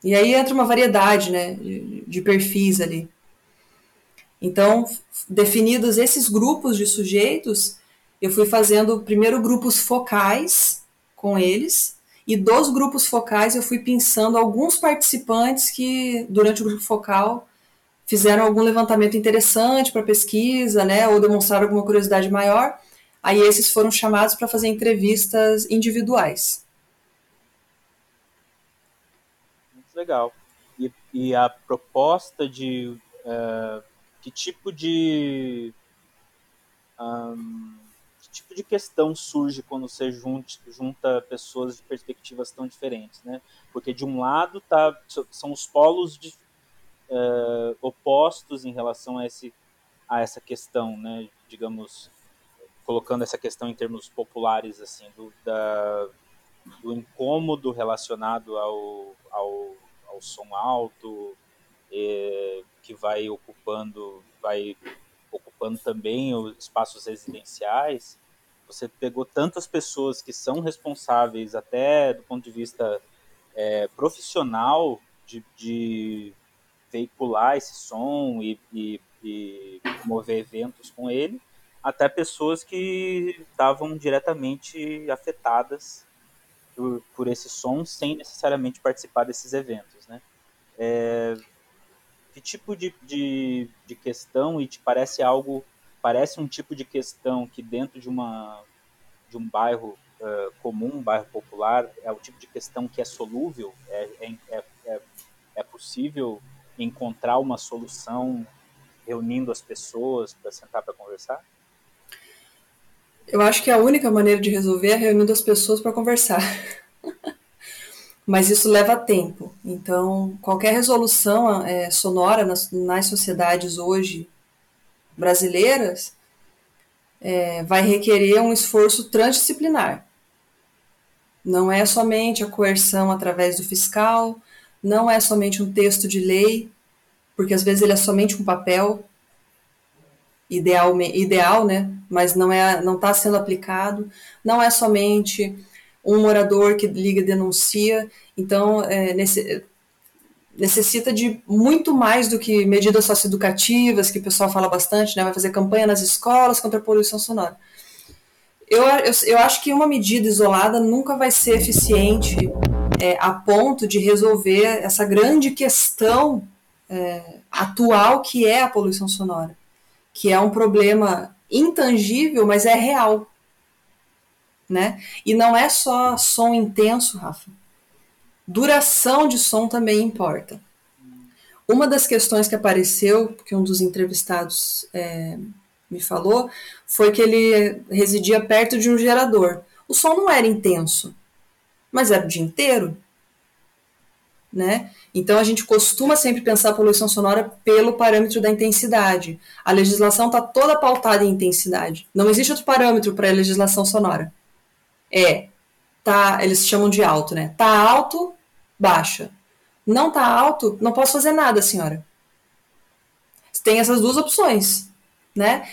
E aí entra uma variedade, né, de, de perfis ali. Então, definidos esses grupos de sujeitos, eu fui fazendo primeiro grupos focais com eles, e dos grupos focais eu fui pensando alguns participantes que, durante o grupo focal, fizeram algum levantamento interessante para pesquisa, né, ou demonstraram alguma curiosidade maior, aí esses foram chamados para fazer entrevistas individuais. Muito legal. E, e a proposta de uh, que tipo de um, que tipo de questão surge quando você junta, junta pessoas de perspectivas tão diferentes, né? Porque de um lado tá, são os polos de, uh, opostos em relação a, esse, a essa questão, né? Digamos, colocando essa questão em termos populares, assim, do, da, do incômodo relacionado ao, ao, ao som alto, eh, que vai ocupando, vai ocupando também os espaços residenciais. Você pegou tantas pessoas que são responsáveis, até do ponto de vista é, profissional, de, de veicular esse som e, e, e promover eventos com ele, até pessoas que estavam diretamente afetadas por, por, esse som sem necessariamente participar desses eventos, né? É, que tipo de, de, de, questão e te parece algo parece um tipo de questão que dentro de uma de um bairro uh, comum, um bairro popular, é o tipo de questão que é solúvel, é, é, é, é possível encontrar uma solução reunindo as pessoas para sentar para conversar? Eu acho que a única maneira de resolver é reunindo as pessoas para conversar. mas isso leva tempo. Então, qualquer resolução é, sonora nas, nas, sociedades hoje brasileiras é, vai requerer um esforço transdisciplinar. Não é somente a coerção através do fiscal, não é somente um texto de lei, porque às vezes ele é somente um papel ideal, ideal né? mas não é, não está sendo aplicado. Não é somente um morador que liga e denuncia. Então, é, nesse, necessita de muito mais do que medidas socioeducativas, que o pessoal fala bastante, né? vai fazer campanha nas escolas contra a poluição sonora. Eu, eu, eu acho que uma medida isolada nunca vai ser eficiente é, a ponto de resolver essa grande questão é, atual que é a poluição sonora, que é um problema intangível, mas é real. Né? E não é só som intenso, Rafa. Duração de som também importa. Uma das questões que apareceu, que um dos entrevistados é, me falou, foi que ele residia perto de um gerador. O som não era intenso, mas era o dia inteiro. Né? Então a gente costuma sempre pensar a poluição sonora pelo parâmetro da intensidade. A legislação está toda pautada em intensidade. Não existe outro parâmetro para a legislação sonora. É, tá, eles chamam de alto, né? Tá alto, baixa. Não tá alto, não posso fazer nada, senhora. Tem essas duas opções né?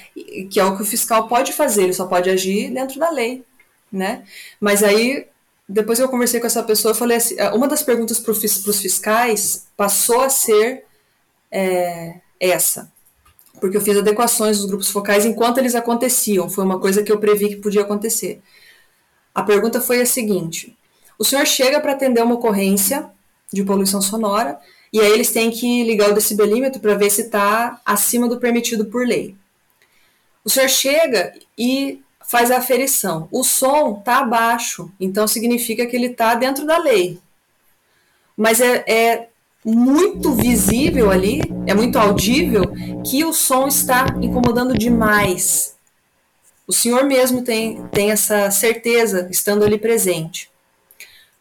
Que é o que o fiscal pode fazer, ele só pode agir dentro da lei, né? Mas aí, depois que eu conversei com essa pessoa, eu falei assim, é, uma das perguntas para os fiscais passou a ser é, essa, porque eu fiz adequações dos grupos focais enquanto eles aconteciam, foi uma coisa que eu previ que podia acontecer. A pergunta foi a seguinte: o senhor chega para atender uma ocorrência de poluição sonora e aí eles têm que ligar o decibelímetro para ver se está acima do permitido por lei. O senhor chega e faz a aferição. O som está abaixo, então significa que ele está dentro da lei. Mas é, é muito visível ali, é muito audível, que o som está incomodando demais. O senhor mesmo tem, tem essa certeza estando ali presente.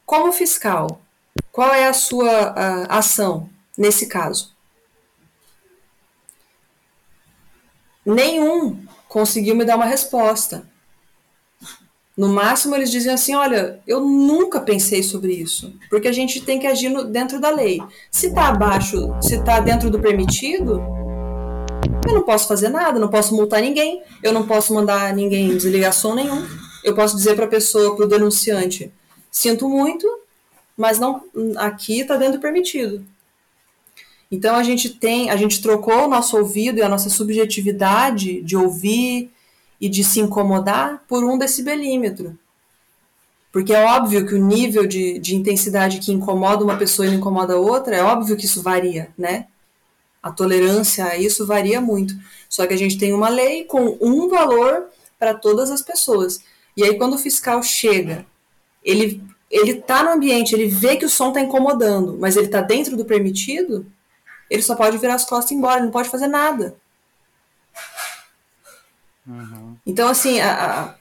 Como fiscal, qual é a sua a, ação nesse caso? Nenhum conseguiu me dar uma resposta. No máximo, eles diziam assim: olha, eu nunca pensei sobre isso, porque a gente tem que agir no, dentro da lei. Se está abaixo, se está dentro do permitido, eu não posso fazer nada, não posso multar ninguém, eu não posso mandar ninguém desligar som nenhum. Eu posso dizer para a pessoa, para o denunciante: sinto muito, mas não aqui está dentro do permitido. Então a gente tem, a gente trocou o nosso ouvido e a nossa subjetividade de ouvir e de se incomodar por um decibelímetro. Porque é óbvio que o nível de, de intensidade que incomoda uma pessoa e não incomoda outra, é óbvio que isso varia, né? A tolerância a isso varia muito. Só que a gente tem uma lei com um valor para todas as pessoas. E aí, quando o fiscal chega, ele ele está no ambiente, ele vê que o som está incomodando, mas ele está dentro do permitido, ele só pode virar as costas e ir embora, ele não pode fazer nada. Uhum. Então, assim, a, a,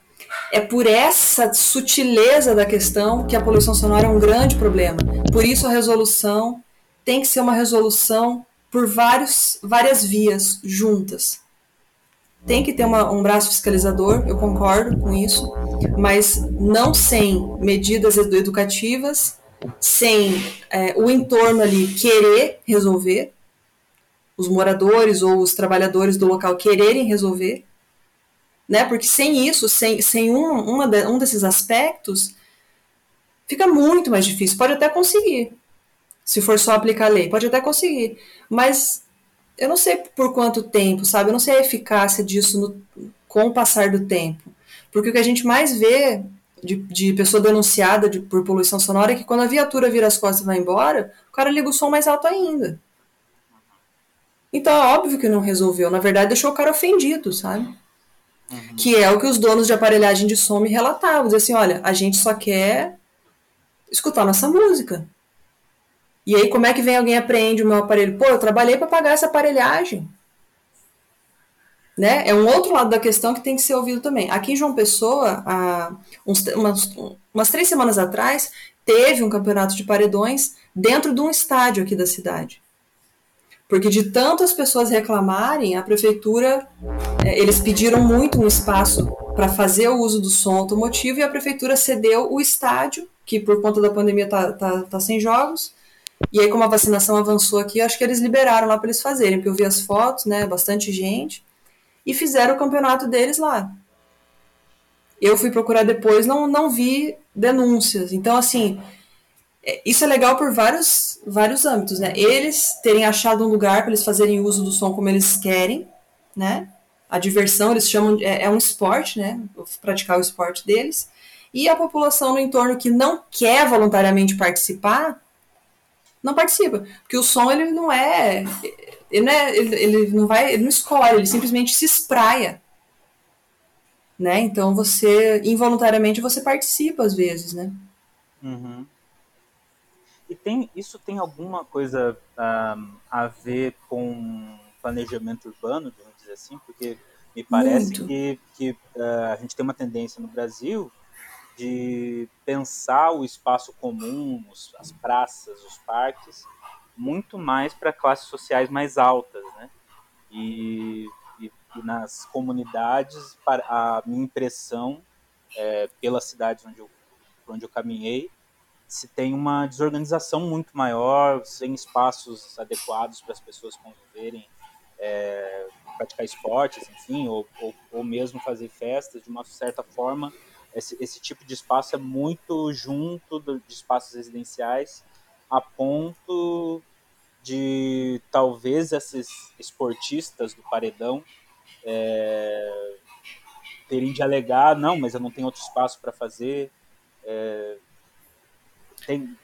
é por essa sutileza da questão que a poluição sonora é um grande problema. Por isso, a resolução tem que ser uma resolução por vários, várias vias juntas. Tem que ter uma, um braço fiscalizador, eu concordo com isso, mas não sem medidas educativas, sem é, o entorno ali querer resolver, os moradores ou os trabalhadores do local quererem resolver, né? Porque sem isso, sem, sem um, de, um desses aspectos, fica muito mais difícil. Pode até conseguir, se for só aplicar a lei, pode até conseguir, mas eu não sei por quanto tempo, sabe? Eu não sei a eficácia disso no, com o passar do tempo. Porque o que a gente mais vê de, de pessoa denunciada de, por poluição sonora é que quando a viatura vira as costas e vai embora, o cara liga o som mais alto ainda. Então é óbvio que não resolveu. Na verdade, deixou o cara ofendido, sabe? Uhum. Que é o que os donos de aparelhagem de som me relatavam. Dizer assim, olha, a gente só quer escutar nossa música. E aí, como é que vem alguém e apreende o meu aparelho? Pô, eu trabalhei para pagar essa aparelhagem. Né? É um outro lado da questão que tem que ser ouvido também. Aqui em João Pessoa, há uns, umas, umas três semanas atrás, teve um campeonato de paredões dentro de um estádio aqui da cidade. Porque de tanto as pessoas reclamarem, a prefeitura, é, eles pediram muito um espaço para fazer o uso do som automotivo e a prefeitura cedeu o estádio, que por conta da pandemia tá, tá, tá sem jogos. E aí, como a vacinação avançou aqui, acho que eles liberaram lá para eles fazerem, porque eu vi as fotos, né, bastante gente, e fizeram o campeonato deles lá. Eu fui procurar depois, não, não vi denúncias. Então, assim, isso é legal por vários, vários âmbitos, né? Eles terem achado um lugar para eles fazerem uso do som como eles querem, né? A diversão, eles chamam, é, é um esporte, né? Praticar o esporte deles. E a população no entorno que não quer voluntariamente participar, não participa. Porque o som, ele não é. Ele não, é, ele, ele não vai. Ele não escolhe, ele simplesmente se espraia. Né? Então você, involuntariamente, você participa às vezes, né? Uhum. E tem, isso tem alguma coisa um, a ver com planejamento urbano, vamos dizer assim? Porque me parece Muito. que, que uh, a gente tem uma tendência no Brasil de pensar o espaço comum, os, as praças, os parques, muito mais para classes sociais mais altas, né? E, e, e nas comunidades, a minha impressão, é, pelas cidades onde eu, onde eu caminhei, se tem uma desorganização muito maior, sem espaços adequados para as pessoas conviverem, é, praticar esportes, enfim, ou, ou, ou, mesmo fazer festas, de uma certa forma, esse, esse tipo de espaço é muito junto do, de espaços residenciais, a ponto de talvez esses esportistas do paredão é, terem de alegar, não, mas eu não tenho outro espaço para fazer, é, tem,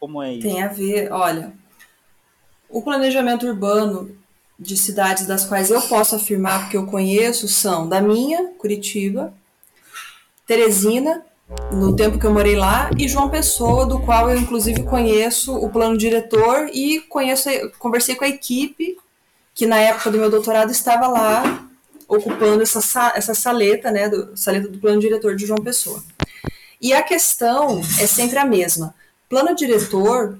como é isso? Tem a ver, olha, o planejamento urbano de cidades das quais eu posso afirmar que eu conheço são da minha, Curitiba, Teresina, no tempo que eu morei lá, e João Pessoa, do qual eu inclusive conheço o plano diretor e conheço, conversei com a equipe que na época do meu doutorado estava lá ocupando essa, essa saleta, né, do, saleta do plano diretor de João Pessoa. E a questão é sempre a mesma. Plano diretor,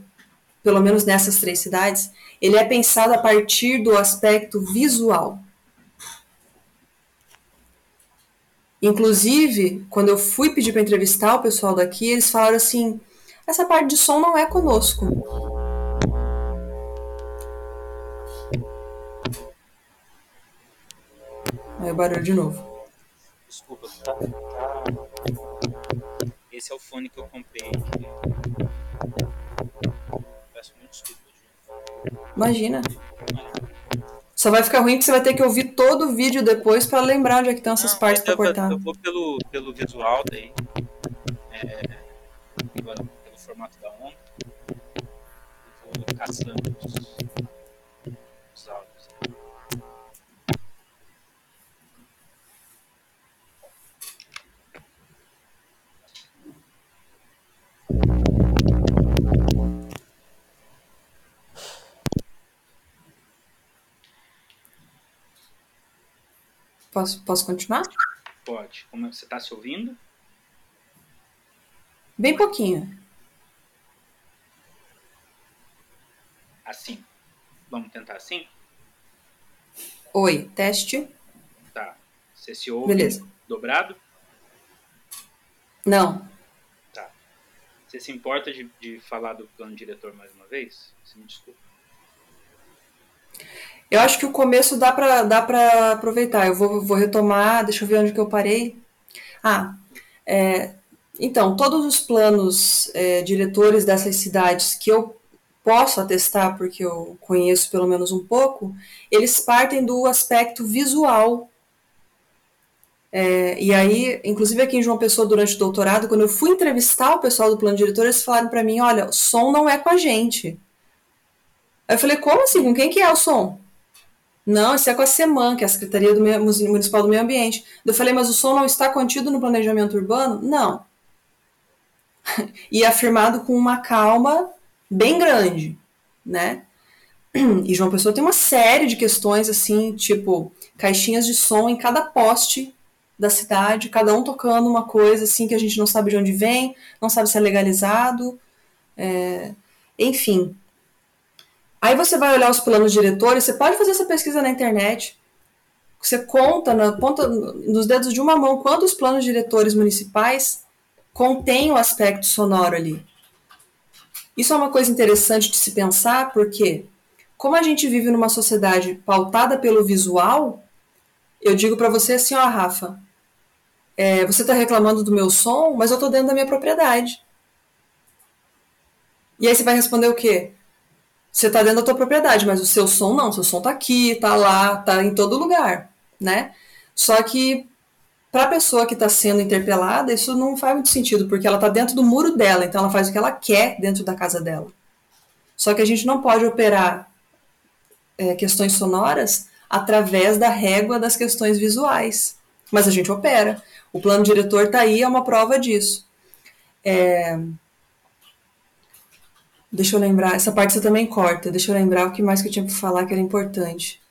pelo menos nessas três cidades, ele é pensado a partir do aspecto visual. Inclusive, quando eu fui pedir para entrevistar o pessoal daqui, eles falaram assim: essa parte de som não é conosco. Aí o barulho de novo. Desculpa, tá? Esse é o fone que eu comprei. Peço muito desculpa. Imagina. Só vai ficar ruim que você vai ter que ouvir todo o vídeo depois para lembrar onde é que estão essas Não, partes para cortar. Eu vou pelo, pelo visual daí. É, pelo formato da onda. Vou caçando os Posso, posso continuar? Pode. Como você está se ouvindo? Bem pouquinho. Assim. Vamos tentar assim? Oi, teste. Tá. Você se ouve Beleza. dobrado? Não. Tá. Você se importa de, de falar do plano diretor mais uma vez? Você me desculpa. Eu acho que o começo dá para dá pra aproveitar. Eu vou, vou retomar, deixa eu ver onde que eu parei. Ah, é, então, todos os planos é, diretores dessas cidades que eu posso atestar, porque eu conheço pelo menos um pouco, eles partem do aspecto visual. É, e aí, inclusive aqui em João Pessoa, durante o doutorado, quando eu fui entrevistar o pessoal do plano diretor, eles falaram para mim: olha, som não é com a gente. Aí eu falei: como assim? Com quem que é o som? Não, isso é com a SEMAN, que é a Secretaria do Municipal do Meio Ambiente. Eu falei, mas o som não está contido no planejamento urbano? Não. e afirmado com uma calma bem grande, né? E João Pessoa tem uma série de questões assim, tipo caixinhas de som em cada poste da cidade, cada um tocando uma coisa assim que a gente não sabe de onde vem, não sabe se é legalizado, é... enfim. Aí você vai olhar os planos diretores, você pode fazer essa pesquisa na internet. Você conta na ponta, nos dedos de uma mão quantos planos diretores municipais contém o aspecto sonoro ali. Isso é uma coisa interessante de se pensar, porque como a gente vive numa sociedade pautada pelo visual, eu digo para você assim, ó, Rafa, é, você está reclamando do meu som, mas eu estou dentro da minha propriedade. E aí você vai responder o quê? Você está dentro da tua propriedade, mas o seu som não, seu som está aqui, está lá, está em todo lugar, né? Só que para a pessoa que está sendo interpelada, isso não faz muito sentido, porque ela está dentro do muro dela, então ela faz o que ela quer dentro da casa dela. Só que a gente não pode operar é, questões sonoras através da régua das questões visuais. Mas a gente opera. O plano diretor está aí, é uma prova disso. É... Deixa eu lembrar, essa parte você também corta. Deixa eu lembrar o que mais que eu tinha para falar que era importante.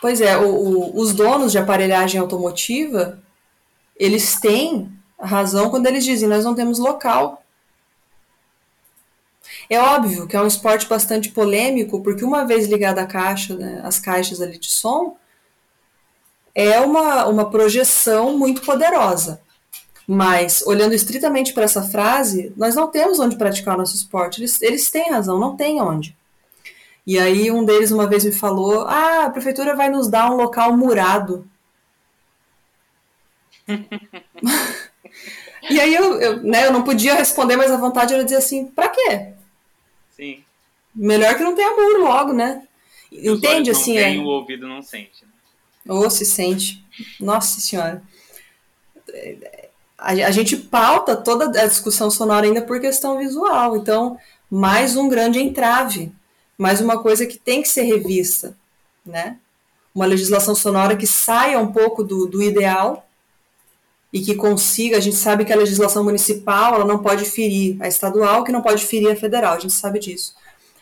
Pois é, o, o, os donos de aparelhagem automotiva, eles têm razão quando eles dizem nós não temos local. É óbvio que é um esporte bastante polêmico, porque uma vez ligada a caixa, né, as caixas ali de som, é uma, uma projeção muito poderosa. Mas, olhando estritamente para essa frase, nós não temos onde praticar o nosso esporte. Eles, eles têm razão, não tem onde. E aí um deles uma vez me falou: Ah, a prefeitura vai nos dar um local murado. e aí eu, eu, né, eu não podia responder, mas a vontade era dizer assim: Pra quê? Sim. Melhor que não tenha muro logo, né? Entende assim? Não tem, é... O ouvido não sente. Ou se sente. Nossa Senhora. A, a gente pauta toda a discussão sonora ainda por questão visual. Então, mais um grande entrave mas uma coisa que tem que ser revista, né? Uma legislação sonora que saia um pouco do, do ideal e que consiga, a gente sabe que a legislação municipal ela não pode ferir a estadual, que não pode ferir a federal, a gente sabe disso.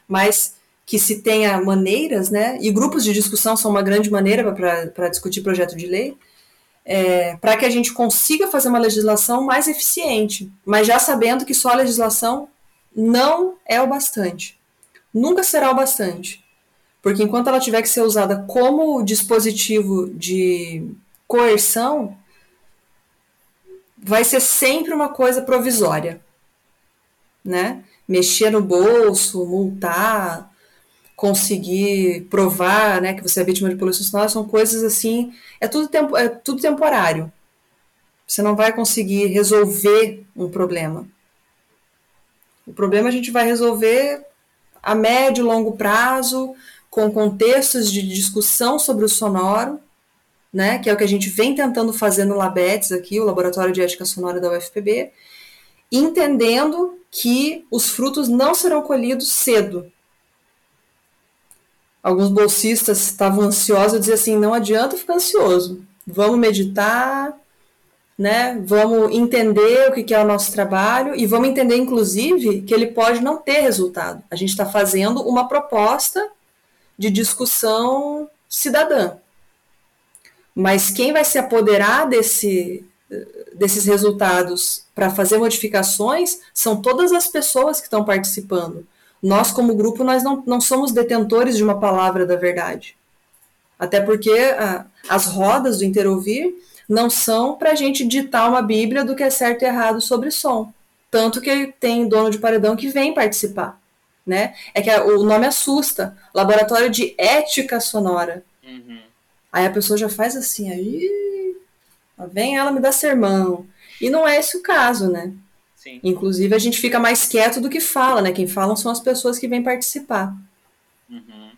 Mas que se tenha maneiras, né? E grupos de discussão são uma grande maneira para discutir projeto de lei, é, para que a gente consiga fazer uma legislação mais eficiente, mas já sabendo que só a legislação não é o bastante nunca será o bastante. Porque enquanto ela tiver que ser usada como dispositivo de coerção, vai ser sempre uma coisa provisória, né? Mexer no bolso, multar, conseguir provar, né, que você é vítima de poluição sonora são coisas assim, é tudo tempo, é tudo temporário. Você não vai conseguir resolver um problema. O problema a gente vai resolver a médio e longo prazo, com contextos de discussão sobre o sonoro, né, que é o que a gente vem tentando fazer no LABETS aqui, o Laboratório de Ética Sonora da UFPB, entendendo que os frutos não serão colhidos cedo. Alguns bolsistas estavam ansiosos e diziam assim, não adianta ficar ansioso, vamos meditar, né? Vamos entender o que é o nosso trabalho e vamos entender, inclusive, que ele pode não ter resultado. A gente está fazendo uma proposta de discussão cidadã. Mas quem vai se apoderar desse, desses resultados para fazer modificações são todas as pessoas que estão participando. Nós, como grupo, nós não, não somos detentores de uma palavra da verdade. Até porque a, as rodas do Interouvir não são para a gente ditar uma Bíblia do que é certo e errado sobre som. Tanto que tem dono de paredão que vem participar. Né? É que o nome assusta Laboratório de Ética Sonora. Uhum. Aí a pessoa já faz assim, aí vem ela me dar sermão. E não é esse o caso, né? Sim. Inclusive a gente fica mais quieto do que fala, né? Quem falam são as pessoas que vêm participar. Uhum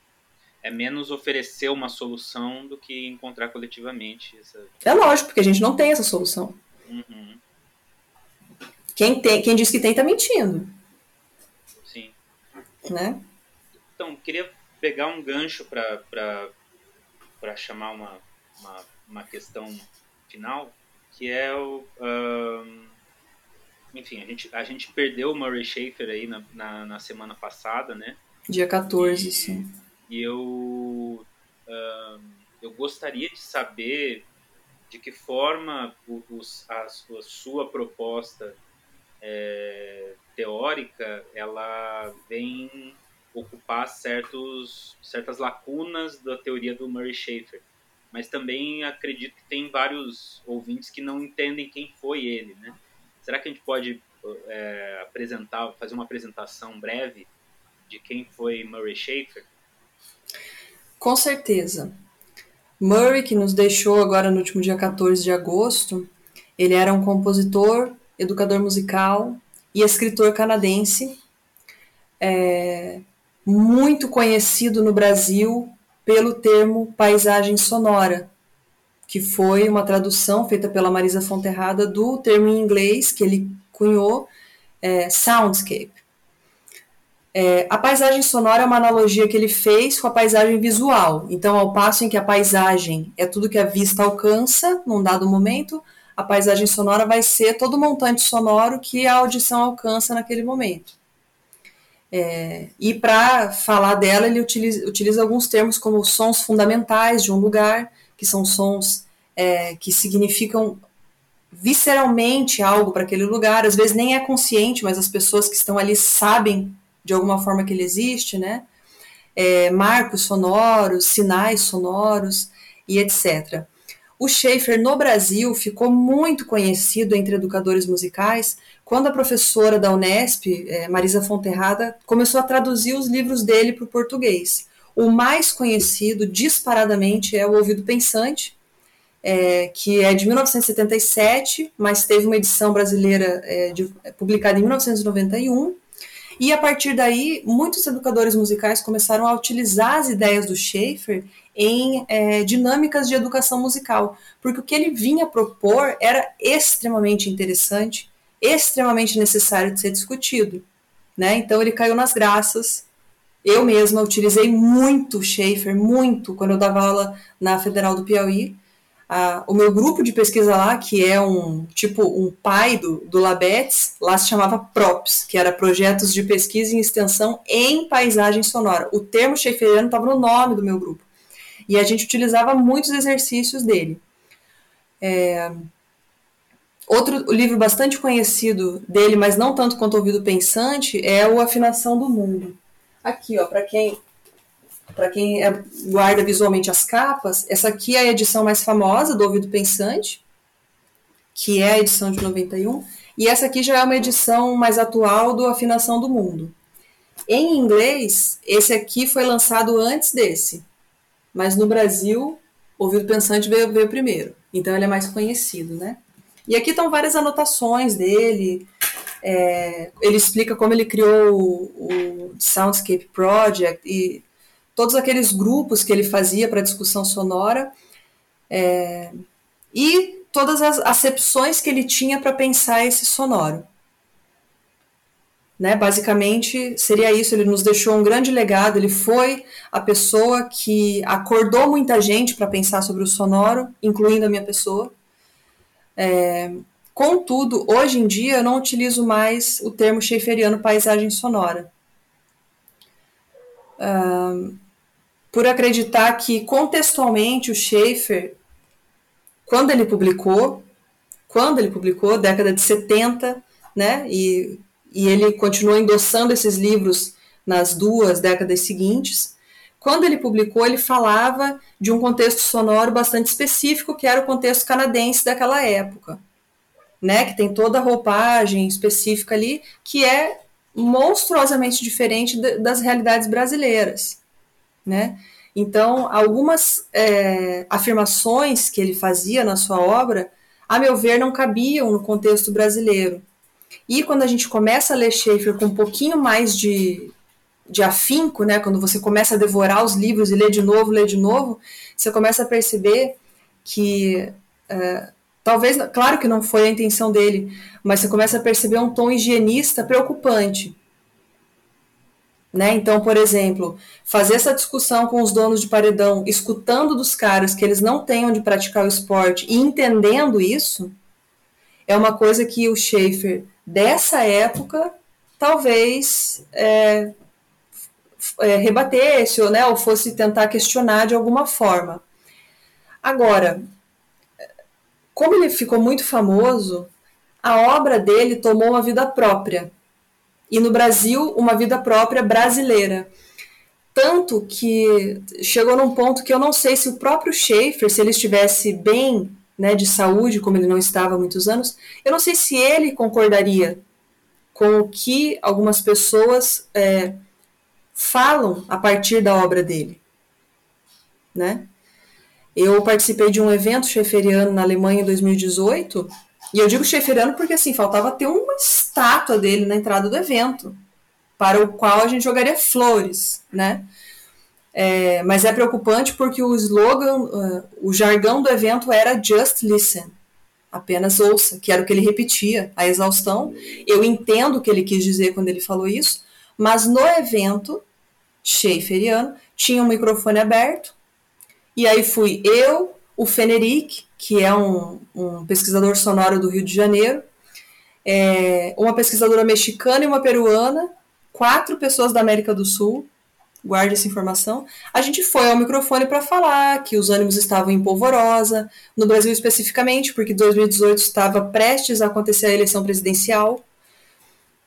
é menos oferecer uma solução do que encontrar coletivamente. Essa... É lógico, porque a gente não tem essa solução. Uhum. Quem, tem, quem diz que tem está mentindo. Sim. Né? Então, queria pegar um gancho para chamar uma, uma, uma, questão final, que é o. enfim, a gente, a gente perdeu o Murray Schaefer aí na, na, na semana passada, né? Dia 14, e, sim. E eu, uh, eu gostaria de saber de que forma os, a, a sua proposta é, teórica ela vem ocupar certos, certas lacunas da teoria do Murray Schafer. Mas também acredito que tem vários ouvintes que não entendem quem foi ele, né? Será que a gente pode é, apresentar, fazer uma apresentação breve de quem foi Murray Schafer? Com certeza. Murray, que nos deixou agora no último dia 14 de agosto, ele era um compositor, educador musical e escritor canadense, é, muito conhecido no Brasil pelo termo paisagem sonora, que foi uma tradução feita pela Marisa Fonterrada do termo em inglês que ele cunhou, é, soundscape. É, a paisagem sonora é uma analogia que ele fez com a paisagem visual. Então, ao passo em que a paisagem é tudo que a vista alcança num dado momento, a paisagem sonora vai ser todo o montante sonoro que a audição alcança naquele momento. É, e para falar dela, ele utiliza, utiliza, alguns termos como sons fundamentais de um lugar, que são sons é, que significam visceralmente algo para aquele lugar. Às vezes nem é consciente, mas as pessoas que estão ali sabem de alguma forma que ele existe, né? É, marcos sonoros, sinais sonoros e etc. O Schaefer no Brasil ficou muito conhecido entre educadores musicais quando a professora da Unesp, é, Marisa Fonterrada, começou a traduzir os livros dele para o português. O mais conhecido, disparadamente, é O Ouvido Pensante, é, que é de 1977, mas teve uma edição brasileira é, de, publicada em 1991 e a partir daí, muitos educadores musicais começaram a utilizar as ideias do Schaefer em é, dinâmicas de educação musical, porque o que ele vinha propor era extremamente interessante, extremamente necessário de ser discutido. Né? Então ele caiu nas graças. Eu mesma utilizei muito Schaefer, muito, quando eu dava aula na Federal do Piauí a, o meu grupo de pesquisa lá, que é um tipo um pai do, do Labetes, lá se chamava PROPS, que era Projetos de Pesquisa e Extensão em Paisagem Sonora. O termo Schaefferiano estava no nome do meu grupo. E a gente utilizava muitos exercícios dele. É, Outro livro bastante conhecido dele, mas não tanto quanto Ouvido Pensante, é o Afinação do Mundo. Aqui, ó, para quem para quem é, guarda visualmente as capas, essa aqui é a edição mais famosa do Ouvido Pensante, que é a edição de 91, e essa aqui já é uma edição mais atual do Afinação do Mundo. Em inglês, esse aqui foi lançado antes desse, mas no Brasil, Ouvido Pensante veio, veio primeiro, então ele é mais conhecido, né? E aqui estão várias anotações dele, é, ele explica como ele criou o, o Soundscape Project e todos aqueles grupos que ele fazia para discussão sonora é, e todas as acepções que ele tinha para pensar esse sonoro. Né, basicamente seria isso. Ele nos deixou um grande legado. Ele foi a pessoa que acordou muita gente para pensar sobre o sonoro, incluindo a minha pessoa. É, contudo, hoje em dia eu não utilizo mais o termo schaefferiano paisagem sonora. Um, por acreditar que contextualmente o Schaefer, quando ele publicou, quando ele publicou, década de 70, né, e, e ele continuou endossando esses livros nas duas décadas seguintes, quando ele publicou, ele falava de um contexto sonoro bastante específico, que era o contexto canadense daquela época, né, que tem toda a roupagem específica ali, que é monstruosamente diferente das realidades brasileiras né? Então, algumas é, afirmações que ele fazia na sua obra, a meu ver, não cabiam no contexto brasileiro. E quando a gente começa a ler Schaeffer com um pouquinho mais de, de afinco, né, quando você começa a devorar os livros e ler de novo, ler de novo, você começa a perceber que, é, talvez, claro que não foi a intenção dele, mas você começa a perceber um tom higienista preocupante. Né? Então, por exemplo, fazer essa discussão com os donos de paredão, escutando dos caras que eles não têm onde praticar o esporte e entendendo isso, é uma coisa que o Schaefer dessa época talvez é, é, rebatesse ou, né, ou fosse tentar questionar de alguma forma. Agora, como ele ficou muito famoso, a obra dele tomou uma vida própria. E no Brasil, uma vida própria brasileira. Tanto que chegou num ponto que eu não sei se o próprio Schaefer, se ele estivesse bem né, de saúde, como ele não estava há muitos anos, eu não sei se ele concordaria com o que algumas pessoas é, falam a partir da obra dele. Né? Eu participei de um evento Schaefferiano na Alemanha em 2018, e eu digo Schaefferiano porque assim, faltava ter uma estátua dele na entrada do evento para o qual a gente jogaria flores, né? É, mas é preocupante porque o slogan, uh, o jargão do evento era Just Listen, apenas ouça, que era o que ele repetia, a exaustão. Eu entendo o que ele quis dizer quando ele falou isso, mas no evento Schaefferiano tinha um microfone aberto, e aí fui eu, o Feneric, que é um, um pesquisador sonoro do Rio de Janeiro, é, uma pesquisadora mexicana e uma peruana, quatro pessoas da América do Sul, guarde essa informação. A gente foi ao microfone para falar que os ânimos estavam em polvorosa, no Brasil especificamente, porque 2018 estava prestes a acontecer a eleição presidencial,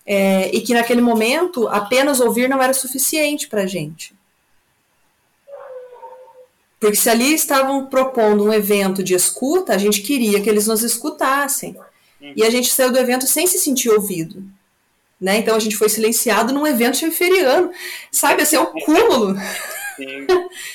é, e que naquele momento apenas ouvir não era suficiente para a gente. Porque se ali estavam propondo um evento de escuta, a gente queria que eles nos escutassem. E a gente saiu do evento sem se sentir ouvido. Né? Então a gente foi silenciado num evento feriano. Sabe, assim, é um cúmulo. Sim,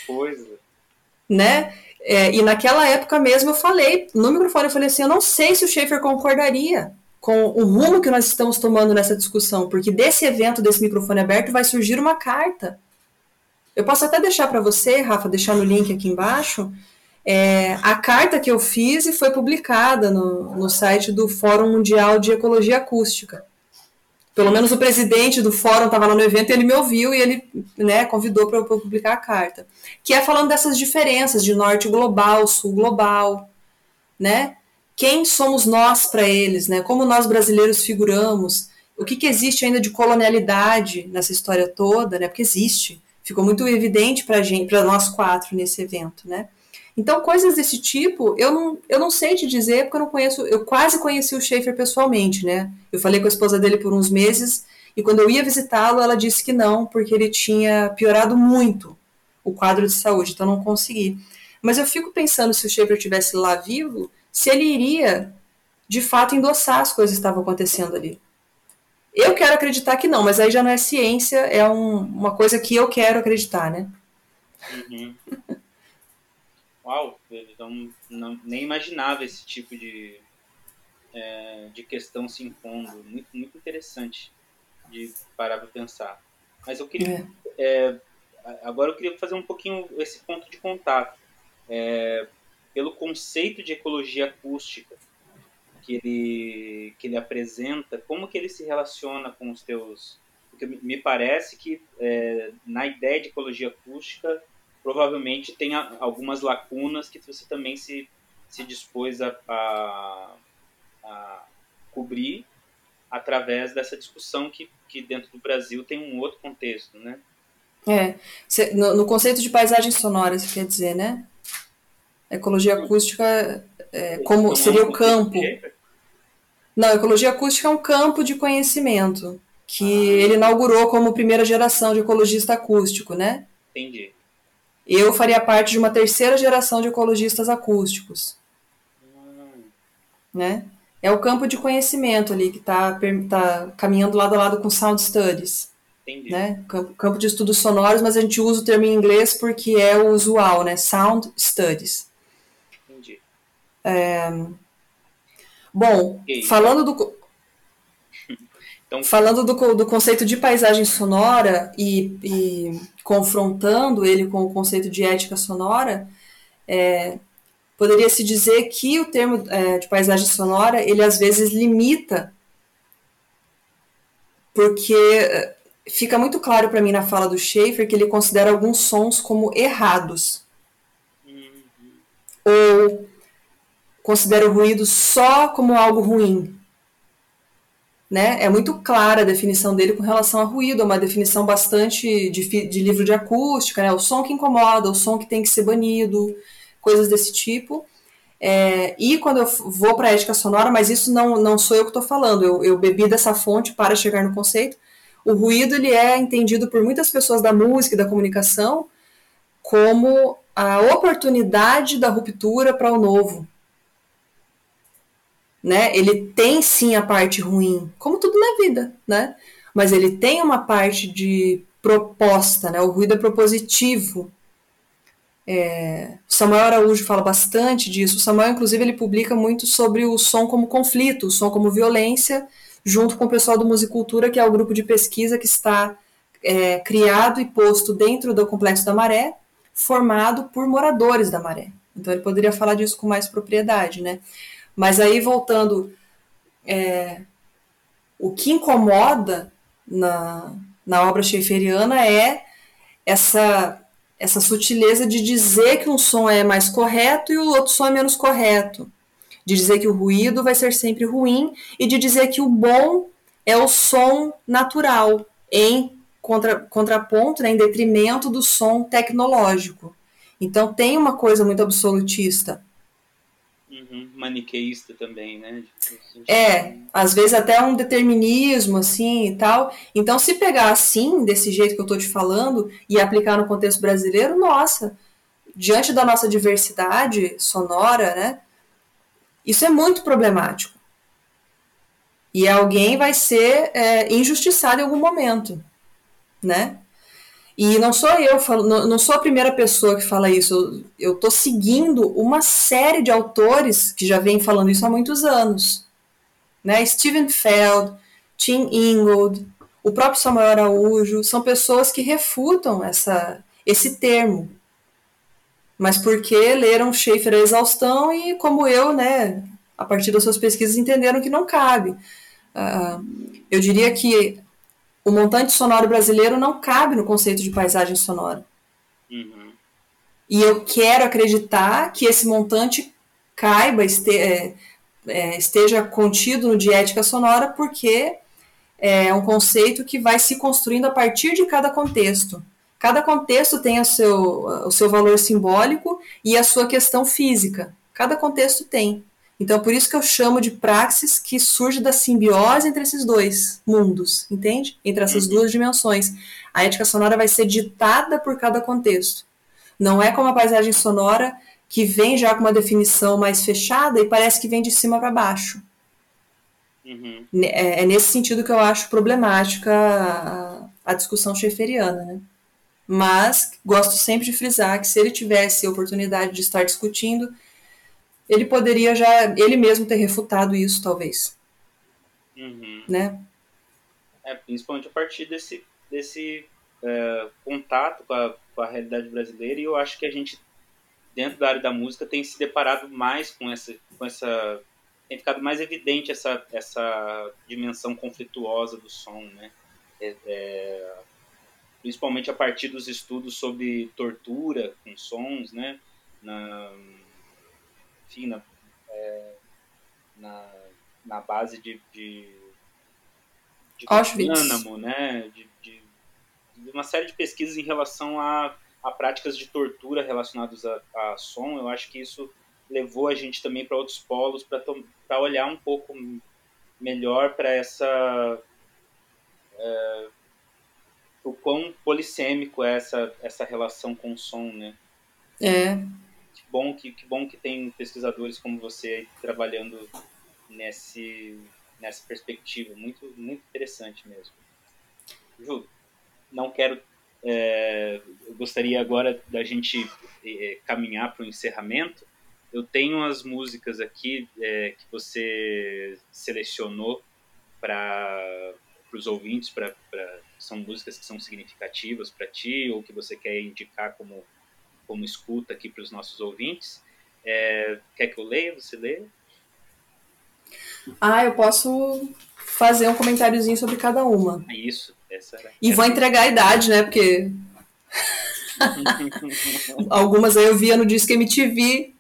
coisa. né? É, e naquela época mesmo eu falei, no microfone, eu falei assim, eu não sei se o Schaefer concordaria com o rumo que nós estamos tomando nessa discussão, porque desse evento, desse microfone aberto, vai surgir uma carta. Eu posso até deixar para você, Rafa, deixar no link aqui embaixo, é, a carta que eu fiz e foi publicada no, no site do Fórum Mundial de Ecologia Acústica pelo menos o presidente do fórum estava lá no evento e ele me ouviu e ele né, convidou para eu publicar a carta. Que é falando dessas diferenças de norte global, sul global, né? Quem somos nós para eles, né? Como nós brasileiros figuramos, o que, que existe ainda de colonialidade nessa história toda, né? Porque existe. Ficou muito evidente para gente, para nós quatro nesse evento, né? Então, coisas desse tipo, eu não, eu não sei te dizer, porque eu não conheço, eu quase conheci o Schaefer pessoalmente, né? Eu falei com a esposa dele por uns meses, e quando eu ia visitá-lo, ela disse que não, porque ele tinha piorado muito o quadro de saúde, então não consegui. Mas eu fico pensando se o Schaefer estivesse lá vivo, se ele iria, de fato, endossar as coisas que estavam acontecendo ali. Eu quero acreditar que não, mas aí já não é ciência, é um, uma coisa que eu quero acreditar, né? Uhum. uau, não, não, nem imaginava esse tipo de, é, de questão se impondo. Muito, muito interessante de parar para pensar. Mas eu queria. É. É, agora eu queria fazer um pouquinho esse ponto de contato. É, pelo conceito de ecologia acústica que ele, que ele apresenta, como que ele se relaciona com os teus. Porque me parece que é, na ideia de ecologia acústica provavelmente tem algumas lacunas que você também se, se dispôs a, a, a cobrir através dessa discussão que, que dentro do Brasil tem um outro contexto, né? É, no, no conceito de paisagem sonora, você quer dizer, né? Ecologia acústica é, como seria o campo. Não, ecologia acústica é um campo de conhecimento que ah. ele inaugurou como primeira geração de ecologista acústico, né? Entendi. Eu faria parte de uma terceira geração de ecologistas acústicos. Hum. Né? É o campo de conhecimento ali que está tá caminhando lado a lado com Sound Studies. Entendi. Né? Campo, campo de estudos sonoros, mas a gente usa o termo em inglês porque é o usual, né? Sound Studies. Entendi. É... Bom, okay. falando do, então, Falando do, do conceito de paisagem sonora e, e, confrontando ele com o conceito de ética sonora, é, poderia se dizer que o termo é, de paisagem sonora ele às vezes limita, porque é, fica muito claro para mim na fala do Schaefer que ele considera alguns sons como errados. Uhum. Ou considera o ruído só como algo ruim né? É muito clara a definição dele com relação a ruído, é uma definição bastante de, de livro de acústica, né? O som que incomoda, o som que tem que ser banido, coisas desse tipo. É, e quando eu vou para a ética sonora, mas isso não, não sou eu que estou falando, eu, eu bebi dessa fonte para chegar no conceito. O ruído ele é entendido por muitas pessoas da música e da comunicação como a oportunidade da ruptura para o novo, né? Ele tem sim a parte ruim, como tudo na vida, né? Mas ele tem uma parte de proposta, né? O ruído é propositivo. É, Samuel Araújo fala bastante disso. O Samuel, inclusive, ele publica muito sobre o som como conflito, o som como violência, junto com o pessoal do Musicultura, que é o grupo de pesquisa que está é, criado e posto dentro do Complexo da Maré, formado por moradores da Maré. Então ele poderia falar disso com mais propriedade, né? Mas aí, voltando, é, o que incomoda na, na obra schaefferiana é essa, essa sutileza de dizer que um som é mais correto e o outro som é menos correto. De dizer que o ruído vai ser sempre ruim e de dizer que o bom é o som natural, em contra, contraponto, né, em detrimento do som tecnológico. Então tem uma coisa muito absolutista. Maniqueísta também, né? É, às vezes até um determinismo, assim, e tal. Então, se pegar assim, desse jeito que eu estou te falando, e aplicar no contexto brasileiro, nossa, diante da nossa diversidade sonora, né? Isso é muito problemático. E alguém vai ser é, injustiçado em algum momento, né? E não sou eu, não sou a primeira pessoa que fala isso. Eu estou seguindo uma série de autores que já vêm falando isso há muitos anos. Né? Steven Feld, Tim Ingold, o próprio Samuel Araújo, são pessoas que refutam essa, esse termo. Mas porque leram Schaefer a exaustão e, como eu, né, a partir das suas pesquisas, entenderam que não cabe. Uh, eu diria que o montante sonoro brasileiro não cabe no conceito de paisagem sonora. Uhum. E eu quero acreditar que esse montante caiba, este, é, é, esteja contido no diética sonora, porque é um conceito que vai se construindo a partir de cada contexto. Cada contexto tem o seu, o seu valor simbólico e a sua questão física. Cada contexto tem. Então, por isso que eu chamo de praxis que surge da simbiose entre esses dois mundos, entende? Entre essas uhum. duas dimensões. A ética sonora vai ser ditada por cada contexto. Não é como a paisagem sonora que vem já com uma definição mais fechada e parece que vem de cima para baixo. Uhum. É, é, nesse sentido que eu acho problemática a, a discussão schaefferiana, né? Mas gosto sempre de frisar que se ele tivesse a oportunidade de estar discutindo ele poderia já ele mesmo ter refutado isso, talvez. Uhum. Né? É, principalmente a partir desse, desse é, contato com a, com a realidade brasileira, e eu acho que a gente, dentro da área da música, tem se deparado mais com essa. Com essa tem ficado mais evidente essa, essa dimensão conflituosa do som, né? É, é, principalmente a partir dos estudos sobre tortura com sons, né? Na, enfim, na, é, na, na, base de, de, de Guantánamo, né? De, de, de, uma série de pesquisas em relação a, a práticas de tortura relacionadas a, a som. Eu acho que isso levou a gente também para outros polos para olhar um pouco melhor para essa é, o quão polissêmico é essa essa relação com o som, né? É, bom que, que bom que tem pesquisadores como você trabalhando nesse, nessa perspectiva. Muito, muito interessante mesmo. Ju, não quero. É, gostaria agora da gente é, caminhar para o encerramento. Eu tenho as músicas aqui é, que você selecionou para os ouvintes, para são músicas que são significativas para ti ou que você quer indicar como como escuta aqui para os nossos ouvintes. É, quer que eu leia? Você lê? Ah, eu posso fazer um comentáriozinho sobre cada uma. Isso. Essa era, e vou entregar a idade, né? Porque algumas aí eu via no Disque MTV.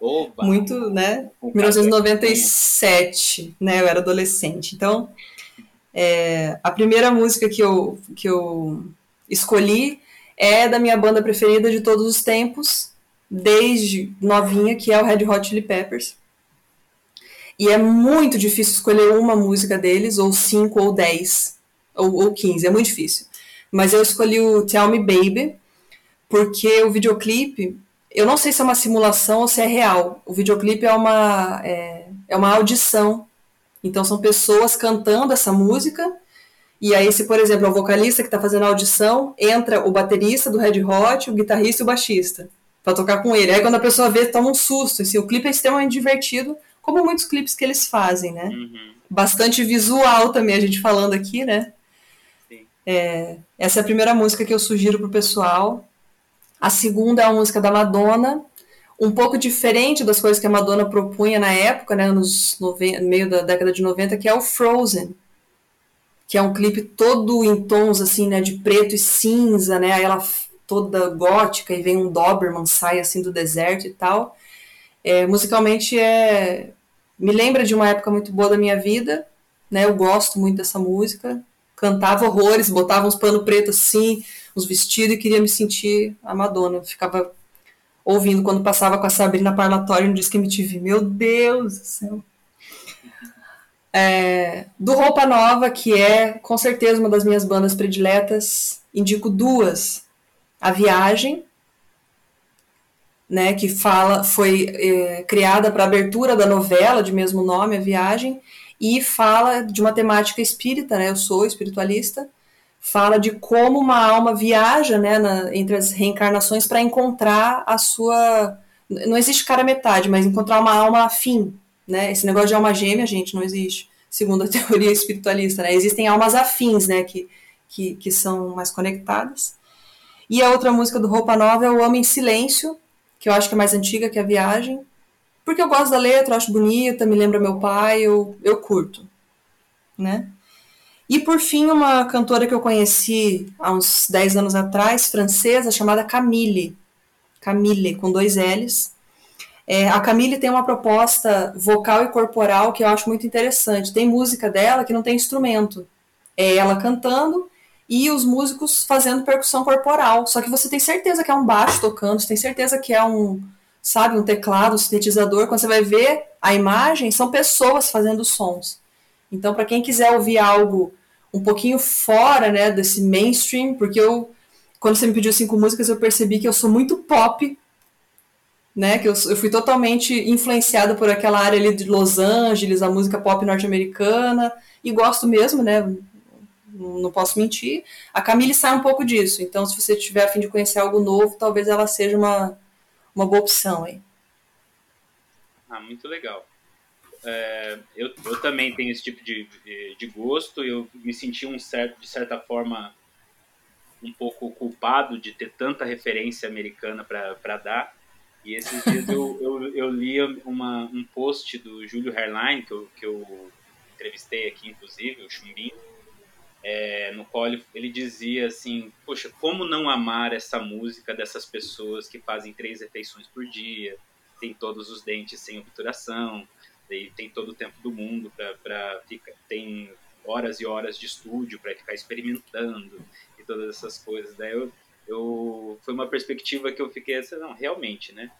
Oba. Muito, né? 1997, né? Eu era adolescente. Então, É, a primeira música que eu, que eu escolhi é da minha banda preferida de todos os tempos, desde novinha, que é o Red Hot Chili Peppers. E é muito difícil escolher uma música deles, ou cinco, ou dez, ou, ou quinze, é muito difícil. Mas eu escolhi o Tell Me Baby, porque o videoclipe, eu não sei se é uma simulação ou se é real. O videoclipe é uma, é, é uma audição. Então são pessoas cantando essa música. E aí, se, por exemplo, é o vocalista que está fazendo a audição, entra o baterista do Red Hot, o guitarrista e o baixista para tocar com ele. Aí quando a pessoa vê, toma um susto. Assim, o clipe é extremamente divertido, como muitos clipes que eles fazem, né? Uhum. Bastante visual também, a gente falando aqui, né? É, essa é a primeira música que eu sugiro pro pessoal. A segunda é a música da Madonna, um pouco diferente das coisas que a Madonna propunha na época, né, nos no meio da década de 90, que é o Frozen, que é um clipe todo em tons assim, né, de preto e cinza, né, ela toda gótica e vem um Doberman sai assim do deserto e tal. É, musicalmente é me lembra de uma época muito boa da minha vida, né? Eu gosto muito dessa música. Cantava horrores, botava uns pano preto assim, uns vestidos e queria me sentir a Madonna. ficava ouvindo quando passava com a Sabrina Parlatório no Disque MTV. Meu Deus do céu. É, do Roupa Nova, que é com certeza uma das minhas bandas prediletas, indico duas. A Viagem, né, que fala, foi é, criada para abertura da novela de mesmo nome, A Viagem, e fala de uma temática espírita, né, eu sou espiritualista, fala de como uma alma viaja né, na, entre as reencarnações para encontrar a sua. Não existe cara metade, mas encontrar uma alma afim. Né? Esse negócio de alma gêmea, gente, não existe, segundo a teoria espiritualista. Né? Existem almas afins né, que, que, que são mais conectadas. E a outra música do Roupa Nova é O Homem em Silêncio, que eu acho que é mais antiga que a Viagem. Porque eu gosto da letra, eu acho bonita, me lembra meu pai, eu, eu curto. Né? E por fim, uma cantora que eu conheci há uns 10 anos atrás, francesa, chamada Camille. Camille, com dois L's. É, a Camille tem uma proposta vocal e corporal que eu acho muito interessante. Tem música dela que não tem instrumento. É ela cantando e os músicos fazendo percussão corporal. Só que você tem certeza que é um baixo tocando, você tem certeza que é um, sabe, um teclado, um sintetizador. Quando você vai ver a imagem, são pessoas fazendo sons. Então, para quem quiser ouvir algo um pouquinho fora, né, desse mainstream, porque eu, quando você me pediu cinco músicas, eu percebi que eu sou muito pop, né, que eu, eu fui totalmente influenciada por aquela área ali de Los Angeles, a música pop norte-americana, e gosto mesmo, né, não posso mentir. A Camille sai um pouco disso, então se você tiver a fim de conhecer algo novo, talvez ela seja uma, uma boa opção aí. Ah, muito legal. É, eu, eu também tenho esse tipo de, de, gosto. Eu me senti um certo, de certa forma um pouco culpado de ter tanta referência americana para dar. E esses dias eu, eu, eu li uma, um post do Júlio Hairline, que eu, que eu entrevistei aqui, inclusive, o Chumbinho, é, no qual ele, ele dizia assim: Poxa, como não amar essa música dessas pessoas que fazem três refeições por dia, tem todos os dentes sem obturação, e tem todo o tempo do mundo para ficar tem horas e horas de estúdio para ficar experimentando e todas essas coisas daí eu, eu foi uma perspectiva que eu fiquei assim, não realmente né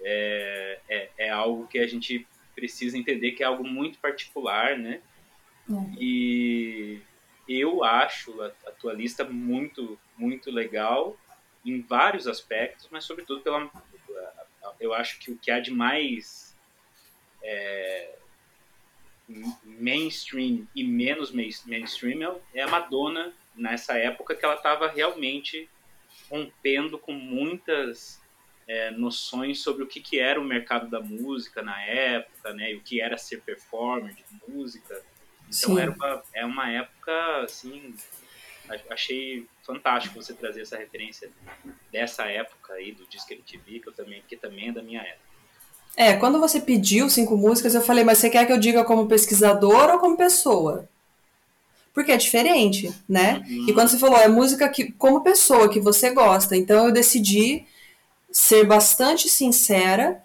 é, é, é, algo que a gente precisa entender que é algo muito particular né é. e eu acho a, a tua lista muito muito legal em vários aspectos mas sobretudo pela eu acho que o que há de mais é, mainstream e menos mainstream é a Madonna nessa época que ela estava realmente rompendo com muitas é, noções sobre o que, que era o mercado da música na época, né, e o que era ser performer de música. Então era uma, é uma época assim, achei fantástico você trazer essa referência dessa época aí do Disque MTV, que eu também que também é da minha época. É, quando você pediu cinco músicas, eu falei, mas você quer que eu diga como pesquisador ou como pessoa? Porque é diferente, né? Uhum. E quando você falou, é música que, como pessoa que você gosta, então eu decidi ser bastante sincera,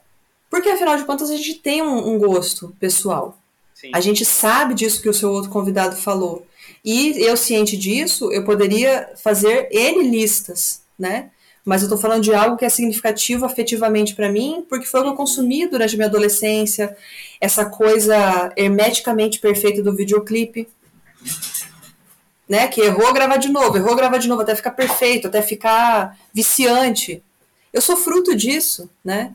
porque afinal de contas a gente tem um, um gosto pessoal. Sim. A gente sabe disso que o seu outro convidado falou. E eu, ciente disso, eu poderia fazer N listas, né? Mas eu estou falando de algo que é significativo afetivamente para mim, porque foi o que eu consumi durante a minha adolescência, essa coisa hermeticamente perfeita do videoclipe, né? Que errou, gravar de novo, errou, gravar de novo, até ficar perfeito, até ficar viciante. Eu sou fruto disso, né?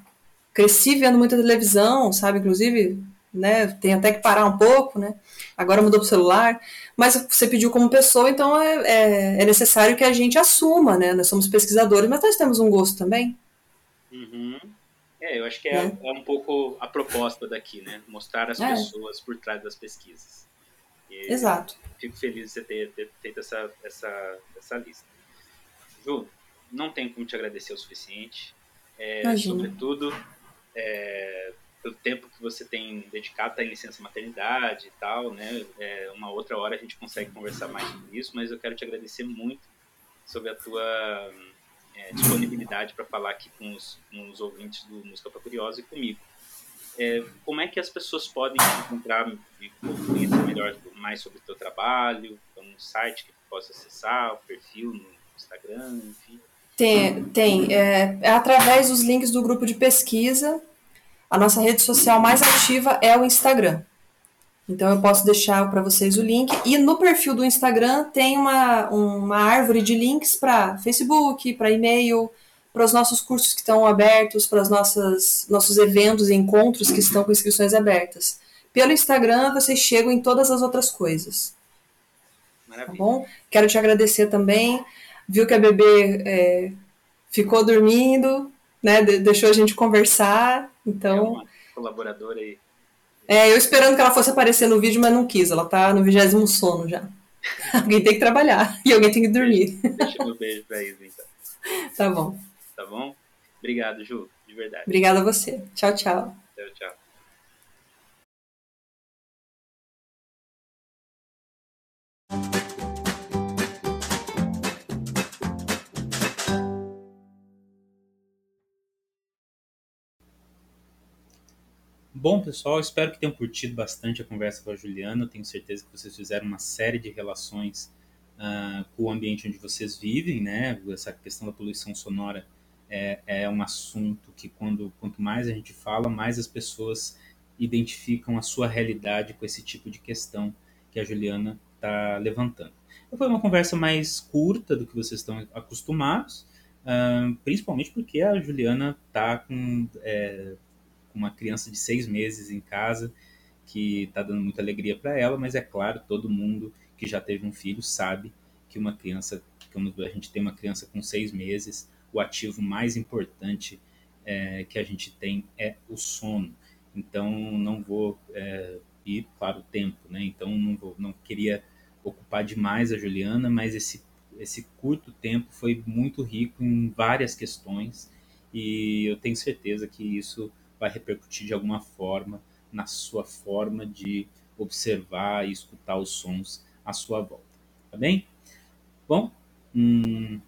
Cresci vendo muita televisão, sabe? Inclusive, né? Tem até que parar um pouco, né? Agora mudou pro celular. Mas você pediu como pessoa, então é, é, é necessário que a gente assuma, né? Nós somos pesquisadores, mas nós temos um gosto também. Uhum. É, eu acho que é, é. é, um pouco a proposta daqui, né? Mostrar as é. pessoas por trás das pesquisas. E Exato. Fico feliz de você ter, ter feito essa, essa, essa lista. Ju, não tenho como te agradecer o suficiente. É, sobretudo, é, pelo tempo que você tem dedicado à licença maternidade e tal, né? É, uma outra hora a gente consegue conversar mais sobre isso, mas eu quero te agradecer muito sobre a tua é, disponibilidade para falar aqui com os, com os, ouvintes do Música para Curiosa e comigo. É, como é que as pessoas podem encontrar e conhecer melhor mais sobre o teu trabalho? Tem um site que possa acessar, o perfil no Instagram, enfim? Tem, tem. É, é através dos links do grupo de pesquisa a nossa rede social mais ativa é o Instagram. Então eu posso deixar para vocês o link. E no perfil do Instagram tem uma, uma árvore de links para Facebook, para e-mail, para os nossos cursos que estão abertos, para os nossos eventos e encontros que estão com inscrições abertas. Pelo Instagram vocês chegam em todas as outras coisas. Tá Maravilha. Tá bom? Quero te agradecer também. Viu que a bebê é, ficou dormindo, né? Deixou a gente conversar. Então. É uma colaboradora aí. É, eu esperando que ela fosse aparecer no vídeo, mas não quis. Ela tá no vigésimo sono já. alguém tem que trabalhar e alguém tem que dormir. Deixa meu beijo pra Isa, então. Tá bom. Tá bom? Obrigado, Ju, de verdade. Obrigada a você. Tchau, tchau. Tchau, tchau. Bom, pessoal, espero que tenham curtido bastante a conversa com a Juliana. tenho certeza que vocês fizeram uma série de relações uh, com o ambiente onde vocês vivem, né? Essa questão da poluição sonora é, é um assunto que, quando, quanto mais a gente fala, mais as pessoas identificam a sua realidade com esse tipo de questão que a Juliana está levantando. Foi uma conversa mais curta do que vocês estão acostumados, uh, principalmente porque a Juliana está com. É, uma criança de seis meses em casa, que está dando muita alegria para ela, mas é claro, todo mundo que já teve um filho sabe que uma criança, quando a gente tem uma criança com seis meses, o ativo mais importante é, que a gente tem é o sono. Então, não vou é, ir para o tempo, né? Então, não, vou, não queria ocupar demais a Juliana, mas esse, esse curto tempo foi muito rico em várias questões e eu tenho certeza que isso vai repercutir de alguma forma na sua forma de observar e escutar os sons à sua volta. Tá bem? Bom, hum,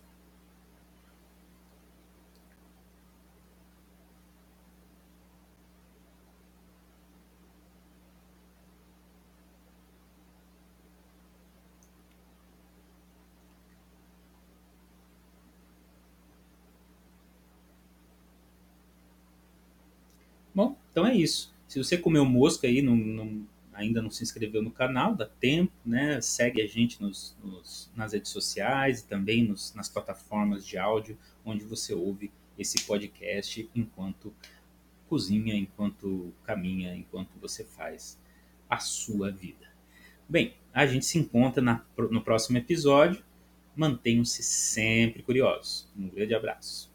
Bom, então é isso. Se você comeu mosca aí, não, não, ainda não se inscreveu no canal, dá tempo, né? Segue a gente nos, nos, nas redes sociais e também nos, nas plataformas de áudio onde você ouve esse podcast enquanto cozinha, enquanto caminha, enquanto você faz a sua vida. Bem, a gente se encontra na, no próximo episódio. Mantenham-se sempre curiosos. Um grande abraço.